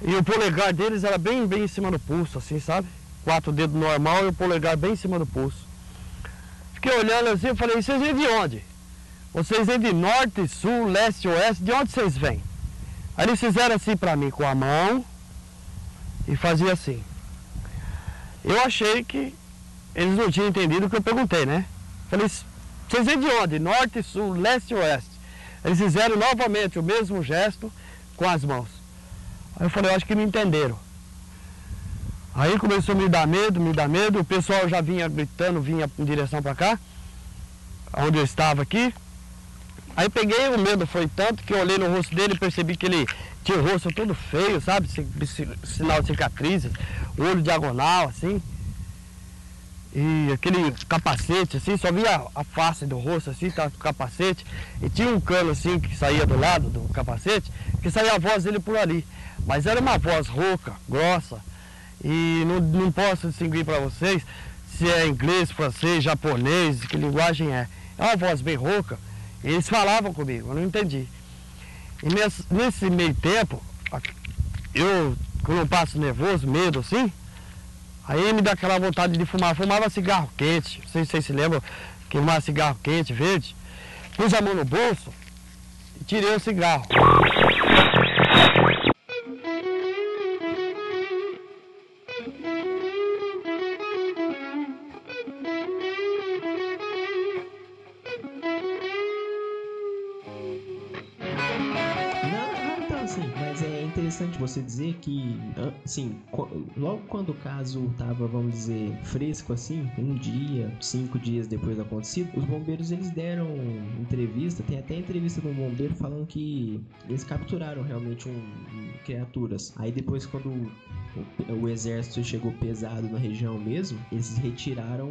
E o polegar deles era bem, bem em cima do pulso, assim, sabe? Quatro dedos normal e o polegar bem em cima do pulso. Fiquei olhando assim e falei, vocês vêm de onde? Vocês vêm de norte, sul, leste, oeste, de onde vocês vêm? Aí eles fizeram assim pra mim com a mão e fazia assim. Eu achei que eles não tinham entendido o que eu perguntei, né? Falei, vocês vêm de onde? Norte, sul, leste, oeste. Eles fizeram novamente o mesmo gesto com as mãos. Aí eu falei, eu acho que me entenderam. Aí começou a me dar medo, me dar medo, o pessoal já vinha gritando, vinha em direção para cá, onde eu estava aqui. Aí peguei, o medo foi tanto que eu olhei no rosto dele e percebi que ele tinha o rosto todo feio, sabe? Si- si- Sinal de cicatrizes, olho diagonal, assim. E aquele capacete, assim, só via a face do rosto, assim, tava com o capacete. E tinha um cano, assim, que saía do lado do capacete, que saía a voz dele por ali. Mas era uma voz rouca, grossa. E não, não posso distinguir para vocês se é inglês, francês, japonês, que linguagem é. É uma voz bem rouca. Eles falavam comigo, eu não entendi. E nesse, nesse meio tempo, eu, quando eu passo nervoso, medo assim, Aí me dá aquela vontade de fumar. Fumava cigarro quente, não sei se vocês se lembram, que fumava cigarro quente, verde. Pus a mão no bolso e tirei o cigarro. Você dizer que, ah, co- logo quando o caso tava, vamos dizer, fresco assim, um dia, cinco dias depois do acontecido, os bombeiros eles deram entrevista, tem até entrevista um bombeiro falando que eles capturaram realmente um, um- criaturas. Aí depois quando o, o exército chegou pesado na região mesmo, eles retiraram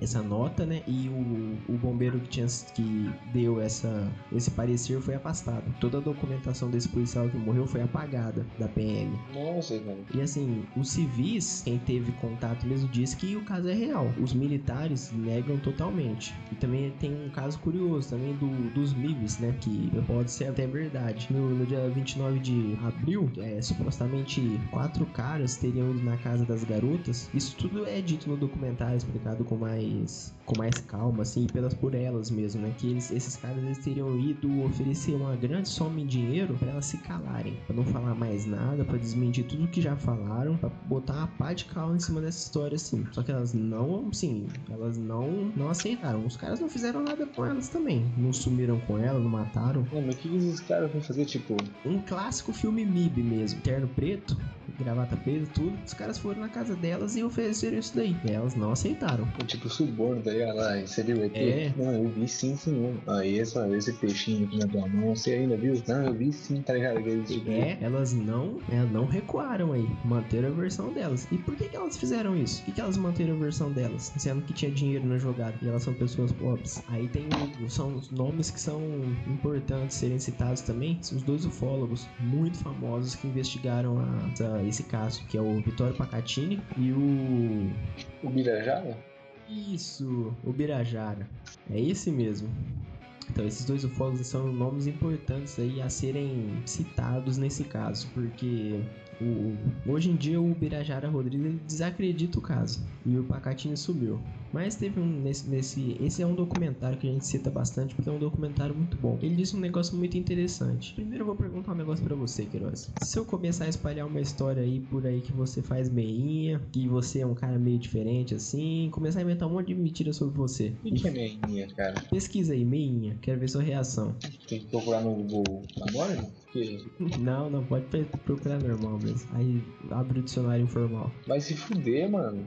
essa nota, né? E o, o bombeiro que tinha que deu essa esse parecer foi afastado. Toda a documentação desse policial que morreu foi apagada da PM. Nossa, velho. E assim, os civis, quem teve contato mesmo, diz que o caso é real. Os militares negam totalmente. E também tem um caso curioso também do, dos MIBs, né? Que pode ser até verdade. No, no dia 29 de abril, é, supostamente quatro caras teriam ido na casa das garotas. Isso tudo é dito no documentário, explicado com mais com mais calma, assim, pelas por elas mesmo, né? Que eles, esses caras eles teriam ido oferecer uma grande soma em dinheiro para elas se calarem, para não falar mais nada, para desmentir tudo que já falaram, para botar uma pá de cal em cima dessa história, assim. Só que elas não, sim, elas não, não aceitaram. Os caras não fizeram nada com elas também, não sumiram com ela, não mataram. Mas o que esses caras vão fazer, tipo, Um clássico filme MIB mesmo, terno preto, gravata preta, tudo. Os caras foram na casa delas e ofereceram isso daí. Elas não aceitaram. tipo suborno, tá ligado? Lá, você viu ET? É. Não, eu vi sim, senhor. Aí essa, esse peixinho aqui na tua mão, você ainda viu? Não, eu vi sim, tá ligado? Tipo, É, elas não, elas não recuaram aí, manteram a versão delas. E por que, que elas fizeram isso? Por que, que elas manteram a versão delas? Sendo que tinha dinheiro na jogada e elas são pessoas pobres. Aí tem são os nomes que são importantes serem citados também, são os dois ufólogos muito famosos que investigaram a- essa- esse caso, que é o Vitório Pacatini e o O Birajara? isso, o Birajara. É esse mesmo. Então, esses dois ufólogos são nomes importantes aí a serem citados nesse caso, porque o, hoje em dia o Birajara Rodrigues desacredita o caso e o Pacatini sumiu. Mas teve um nesse, nesse. Esse é um documentário que a gente cita bastante porque é um documentário muito bom. Ele disse um negócio muito interessante. Primeiro eu vou perguntar um negócio pra você, Queiroz. Se eu começar a espalhar uma história aí por aí que você faz meinha, que você é um cara meio diferente assim, começar a inventar um monte de mentira sobre você. O que é meinha, cara? Pesquisa aí, meinha. Quero ver sua reação. Tem que procurar no Google agora? Porque (laughs) Não, não, pode procurar normal mesmo. Aí abre o dicionário informal. vai se fuder, mano.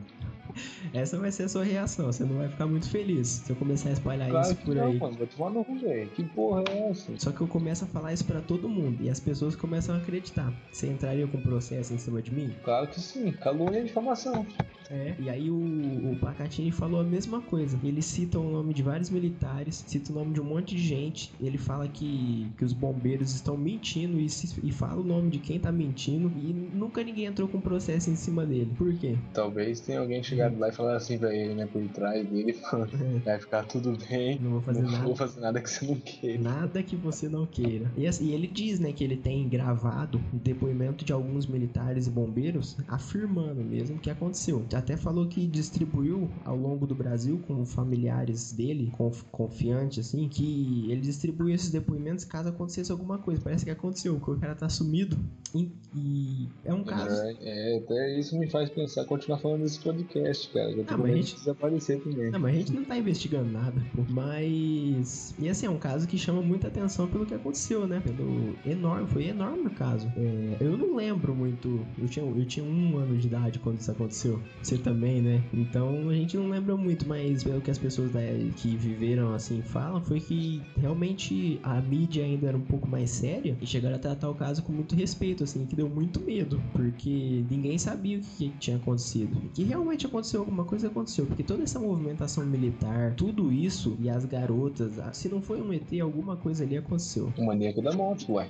(laughs) Essa vai ser a sua reação. Você não vai ficar muito feliz se eu começar a espalhar Claro isso por não, aí. mano. Vai tomar no cu, velho. Que porra é essa? Só que eu começo a falar isso pra todo mundo e as pessoas começam a acreditar. Você entraria com processo em cima de mim? Claro que sim. Calúnia e difamação. É. E aí o, o Pacatini falou a mesma coisa. Ele cita o nome de vários militares, cita o nome de um monte de gente. Ele fala que, que os bombeiros estão mentindo e, se- e fala o nome de quem tá mentindo. E nunca ninguém entrou com processo em cima dele. Por quê? Talvez tenha alguém chegado lá e falar assim pra ele, né, por trás dele, falando, vai ficar tudo bem, não vou fazer não nada. vou fazer nada que você não queira. Nada que você não queira. E, assim, ele diz, né, que ele tem gravado o depoimento de alguns militares e bombeiros afirmando mesmo o que aconteceu. Até falou que distribuiu ao longo do Brasil com familiares dele, conf- confiante assim, que ele distribuiu esses depoimentos caso acontecesse alguma coisa. Parece que aconteceu, o cara tá sumido. E, e é um caso. É, é, até isso me faz pensar, continuar falando desse podcast, cara. Eu tô Ah, mas a gente- desaparecer também. Não, mas a gente não tá investigando nada, pô. Mas. E assim, é um caso que chama muita atenção pelo que aconteceu, né? Pelo enorme, foi enorme o caso. É, eu não lembro muito. Eu tinha, eu tinha um ano de idade quando isso aconteceu. Você também, né? Então a gente não lembra muito, mas pelo que as pessoas da, que viveram assim falam, foi que realmente a mídia ainda era um pouco mais séria e chegaram a tratar o caso com muito respeito, assim, que deu muito medo, porque ninguém sabia o que, que tinha acontecido. E que realmente aconteceu alguma coisa, aconteceu, porque toda essa movimentação militar, tudo isso e as garotas, se não foi um ET, alguma coisa ali aconteceu. O maníaco da moto, ué.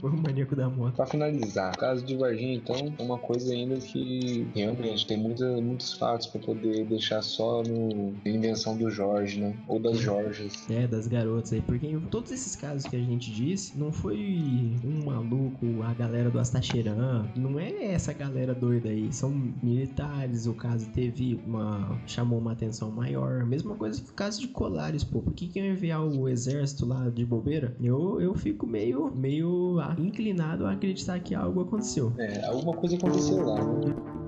Foi (laughs) o maníaco da moto. Pra finalizar, o caso de Varginha, então, é uma coisa ainda que realmente tem muita, muitos fatos pra poder deixar só no invenção do Jorge, né? Ou das Jorges. É, das garotas aí, porque em todos esses casos que a gente disse, não foi um maluco galera do Astacheran. Não é essa galera doida aí. São militares. O caso teve uma. chamou uma atenção maior. Mesma coisa no caso de Colares, pô. Por que, que eu enviar o exército lá de bobeira? Eu, eu fico meio, meio inclinado a acreditar que algo aconteceu. É, alguma coisa aconteceu lá, né?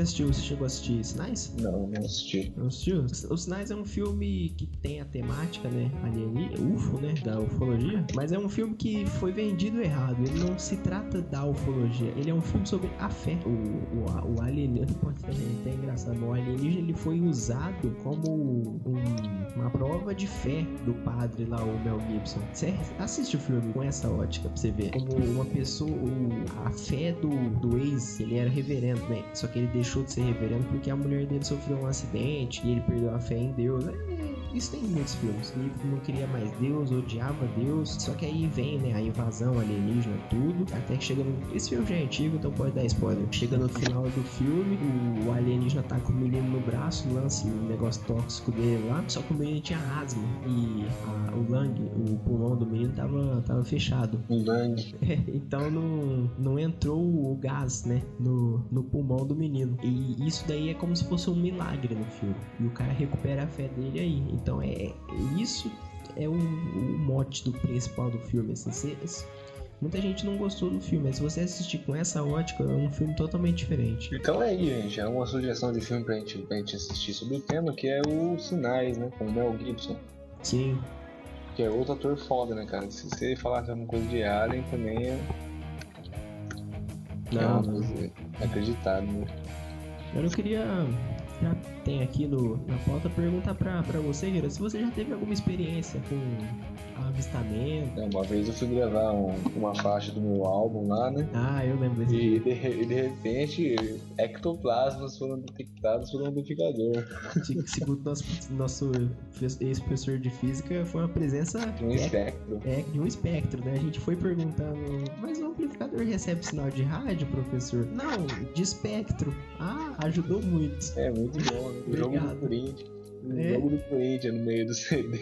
Você assistiu, você chegou a assistir Sinais? Não, não assisti. Não assistiu? O Sinais é um filme que tem a temática, né, alienígena, UFO, né, da ufologia, mas é um filme que foi vendido errado. Ele não se trata da ufologia, ele é um filme sobre a fé. O, o, o alienígena, pode ser até engraçado, o alienígena ele foi usado como um, uma prova de fé do padre lá, o Mel Gibson. Você assiste o filme com essa ótica pra você ver. Como uma pessoa, a fé do, do ex, ele era reverendo, né, só que ele deixou de ser reverendo porque a mulher dele sofreu um acidente e ele perdeu a fé em Deus. É, isso tem em muitos filmes. Ele não queria mais Deus, odiava Deus. Só que aí vem, né, a invasão alienígena, tudo. Até que chega no. Esse filme já é antigo, então pode dar spoiler. Chega no final do filme, o, alienígena tá com o menino no braço, lança o negócio tóxico dele lá. Só que o menino tinha asma e a, o lung, o pulmão do menino tava, tava fechado. O lung. (laughs) então não, não entrou o gás, né, no, no pulmão do menino. E isso daí é como se fosse um milagre no filme. E o cara recupera a fé dele aí. Então é isso é o, o mote do principal do filme. Assim, se, muita gente não gostou do filme, mas se você assistir com essa ótica, é um filme totalmente diferente. Então é aí, gente, é uma sugestão de filme pra gente, pra gente assistir sobre o tema, que é o Sinais, né? Com o Mel Gibson. Sim. Que é outro ator foda, né, cara? Se você falar alguma coisa de Alien também é. Não, é, é acreditado, né? Eu não queria já tem aqui no, na pauta perguntar pra, pra você, Guilherme, se você já teve alguma experiência com avistamento. É, uma vez eu fui gravar um, uma faixa do meu álbum lá, né? Ah, eu lembro desse e de, e de repente, ectoplasmas foram detectados pelo amplificador. Segundo nosso, nosso ex-professor de física, foi uma presença. De um espectro. É, de um espectro, né? A gente foi perguntando, mas o amplificador recebe sinal de rádio, professor? Não, de espectro. Ah, ajudou muito. É, muito bom. Né? O jogo do Corinthians. O é. jogo do Corinthians no meio do CD.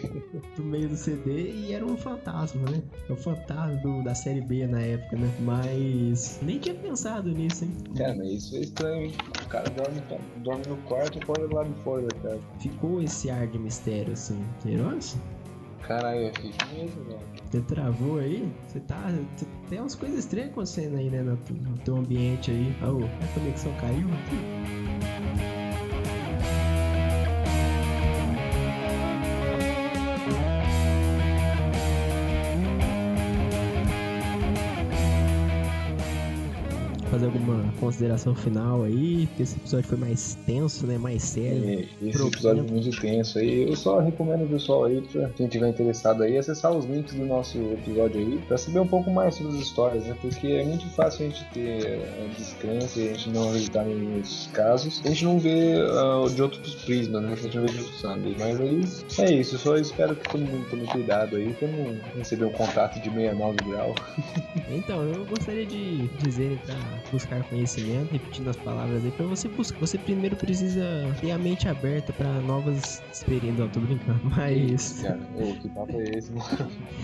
No meio do CD e era um fantasma, né? É o fantasma do, da série B na época, né? Mas nem tinha pensado nisso, hein? Cara, mas isso é estranho. O cara dorme, dorme no quarto e pode lá de fora da casa. Ficou esse ar de mistério, assim. Nossa. Caralho, é fixe mesmo, velho. Você travou aí? Você tá. Tem umas coisas estranhas acontecendo aí, né? No, no teu ambiente aí. Oh, a conexão caiu fazer alguma consideração final aí? Porque esse episódio foi mais tenso, né? Mais sério. É, esse profundo. episódio é muito tenso aí. Eu só recomendo o pessoal aí, pra quem tiver interessado aí, acessar os links do nosso episódio aí, pra saber um pouco mais sobre as histórias, né? Porque é muito fácil a gente ter a descrença e a gente não acreditar nesses casos. A gente não vê uh, de outros prismas, né? A gente não vê de outros ângulos. Mas aí é isso. Eu só espero que todo mundo tome cuidado aí pra não receber um contato de 69 grau. (laughs) então, eu gostaria de dizer pra buscar conhecimento, repetindo as palavras aí, pra você buscar. Você primeiro precisa ter a mente aberta pra novas experiências. Não, tô brincando, (laughs) mas. Cara, ô, que papo é esse, mano?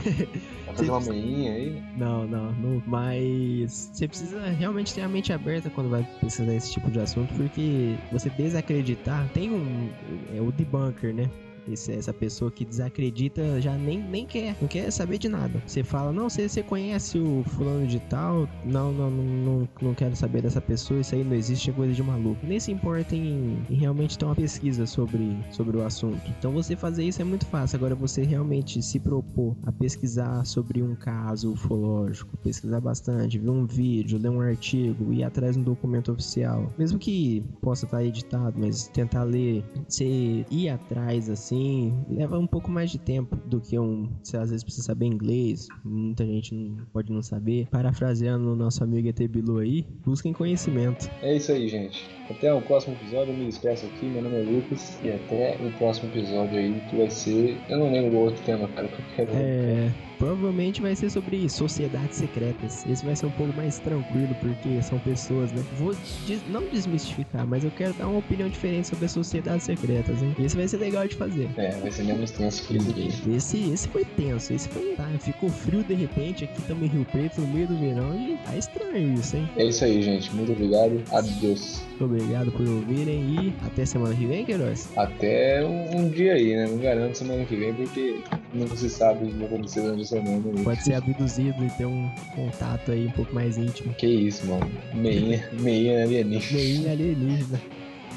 (laughs) Vai fazer uma meinha aí? Não, não, não, mas você precisa realmente ter a mente aberta quando vai pesquisar esse tipo de assunto, porque você desacreditar tem um. É o debunker, né? Esse, essa pessoa que desacredita já nem, nem quer, não quer saber de nada. Você fala, não, você, você conhece o fulano de tal, não, não, não, não quero saber dessa pessoa, isso aí não existe, é coisa de maluco. Nem se importa em, em realmente ter uma pesquisa sobre, sobre o assunto. Então você fazer isso é muito fácil. Agora você realmente se propor a pesquisar sobre um caso ufológico, pesquisar bastante, ver um vídeo, ler um artigo, ir atrás de um documento oficial, mesmo que possa estar editado, mas tentar ler, você ir atrás assim assim, leva um pouco mais de tempo do que um. Você às vezes precisa saber inglês, muita gente não, pode não saber. Parafraseando o nosso amigo ET Bilu aí, busquem conhecimento. É isso aí, gente. Até o próximo episódio, eu me despeço aqui. Meu nome é Lucas. E até o próximo episódio aí, que vai ser. Eu não lembro o outro tema, cara, que eu quero. É. Provavelmente vai ser sobre sociedades secretas. Esse vai ser um pouco mais tranquilo, porque são pessoas, né? Vou des- não desmistificar, mas eu quero dar uma opinião diferente sobre as sociedades secretas, hein? Esse vai ser legal de fazer. É, vai ser menos tenso que esse. Esse, esse foi tenso, esse foi. Tá, ficou frio de repente aqui estamos em Rio Preto, no meio do verão, e tá estranho isso, hein? É isso aí, gente. Muito obrigado. Adeus. Obrigado por ouvirem e até semana que vem, Queiroz. Até um, um dia aí, né? Não garanto semana que vem, porque nunca se sabe o que vai acontecer durante a semana. né? Pode ser abduzido e ter um contato aí um pouco mais íntimo. Que isso, mano. Meinha, meinha alienígena. Meinha alienígena.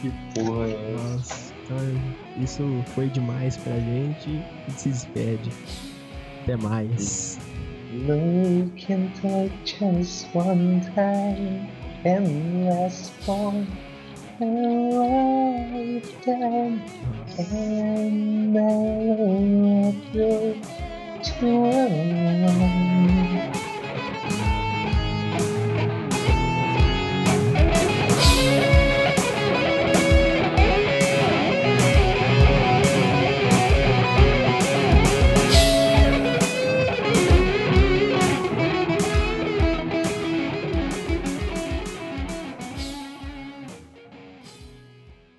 Que porra é? Nossa, então isso foi demais pra gente e se despede. Até mais. Looking for just one time and last one and lifetime and never let you to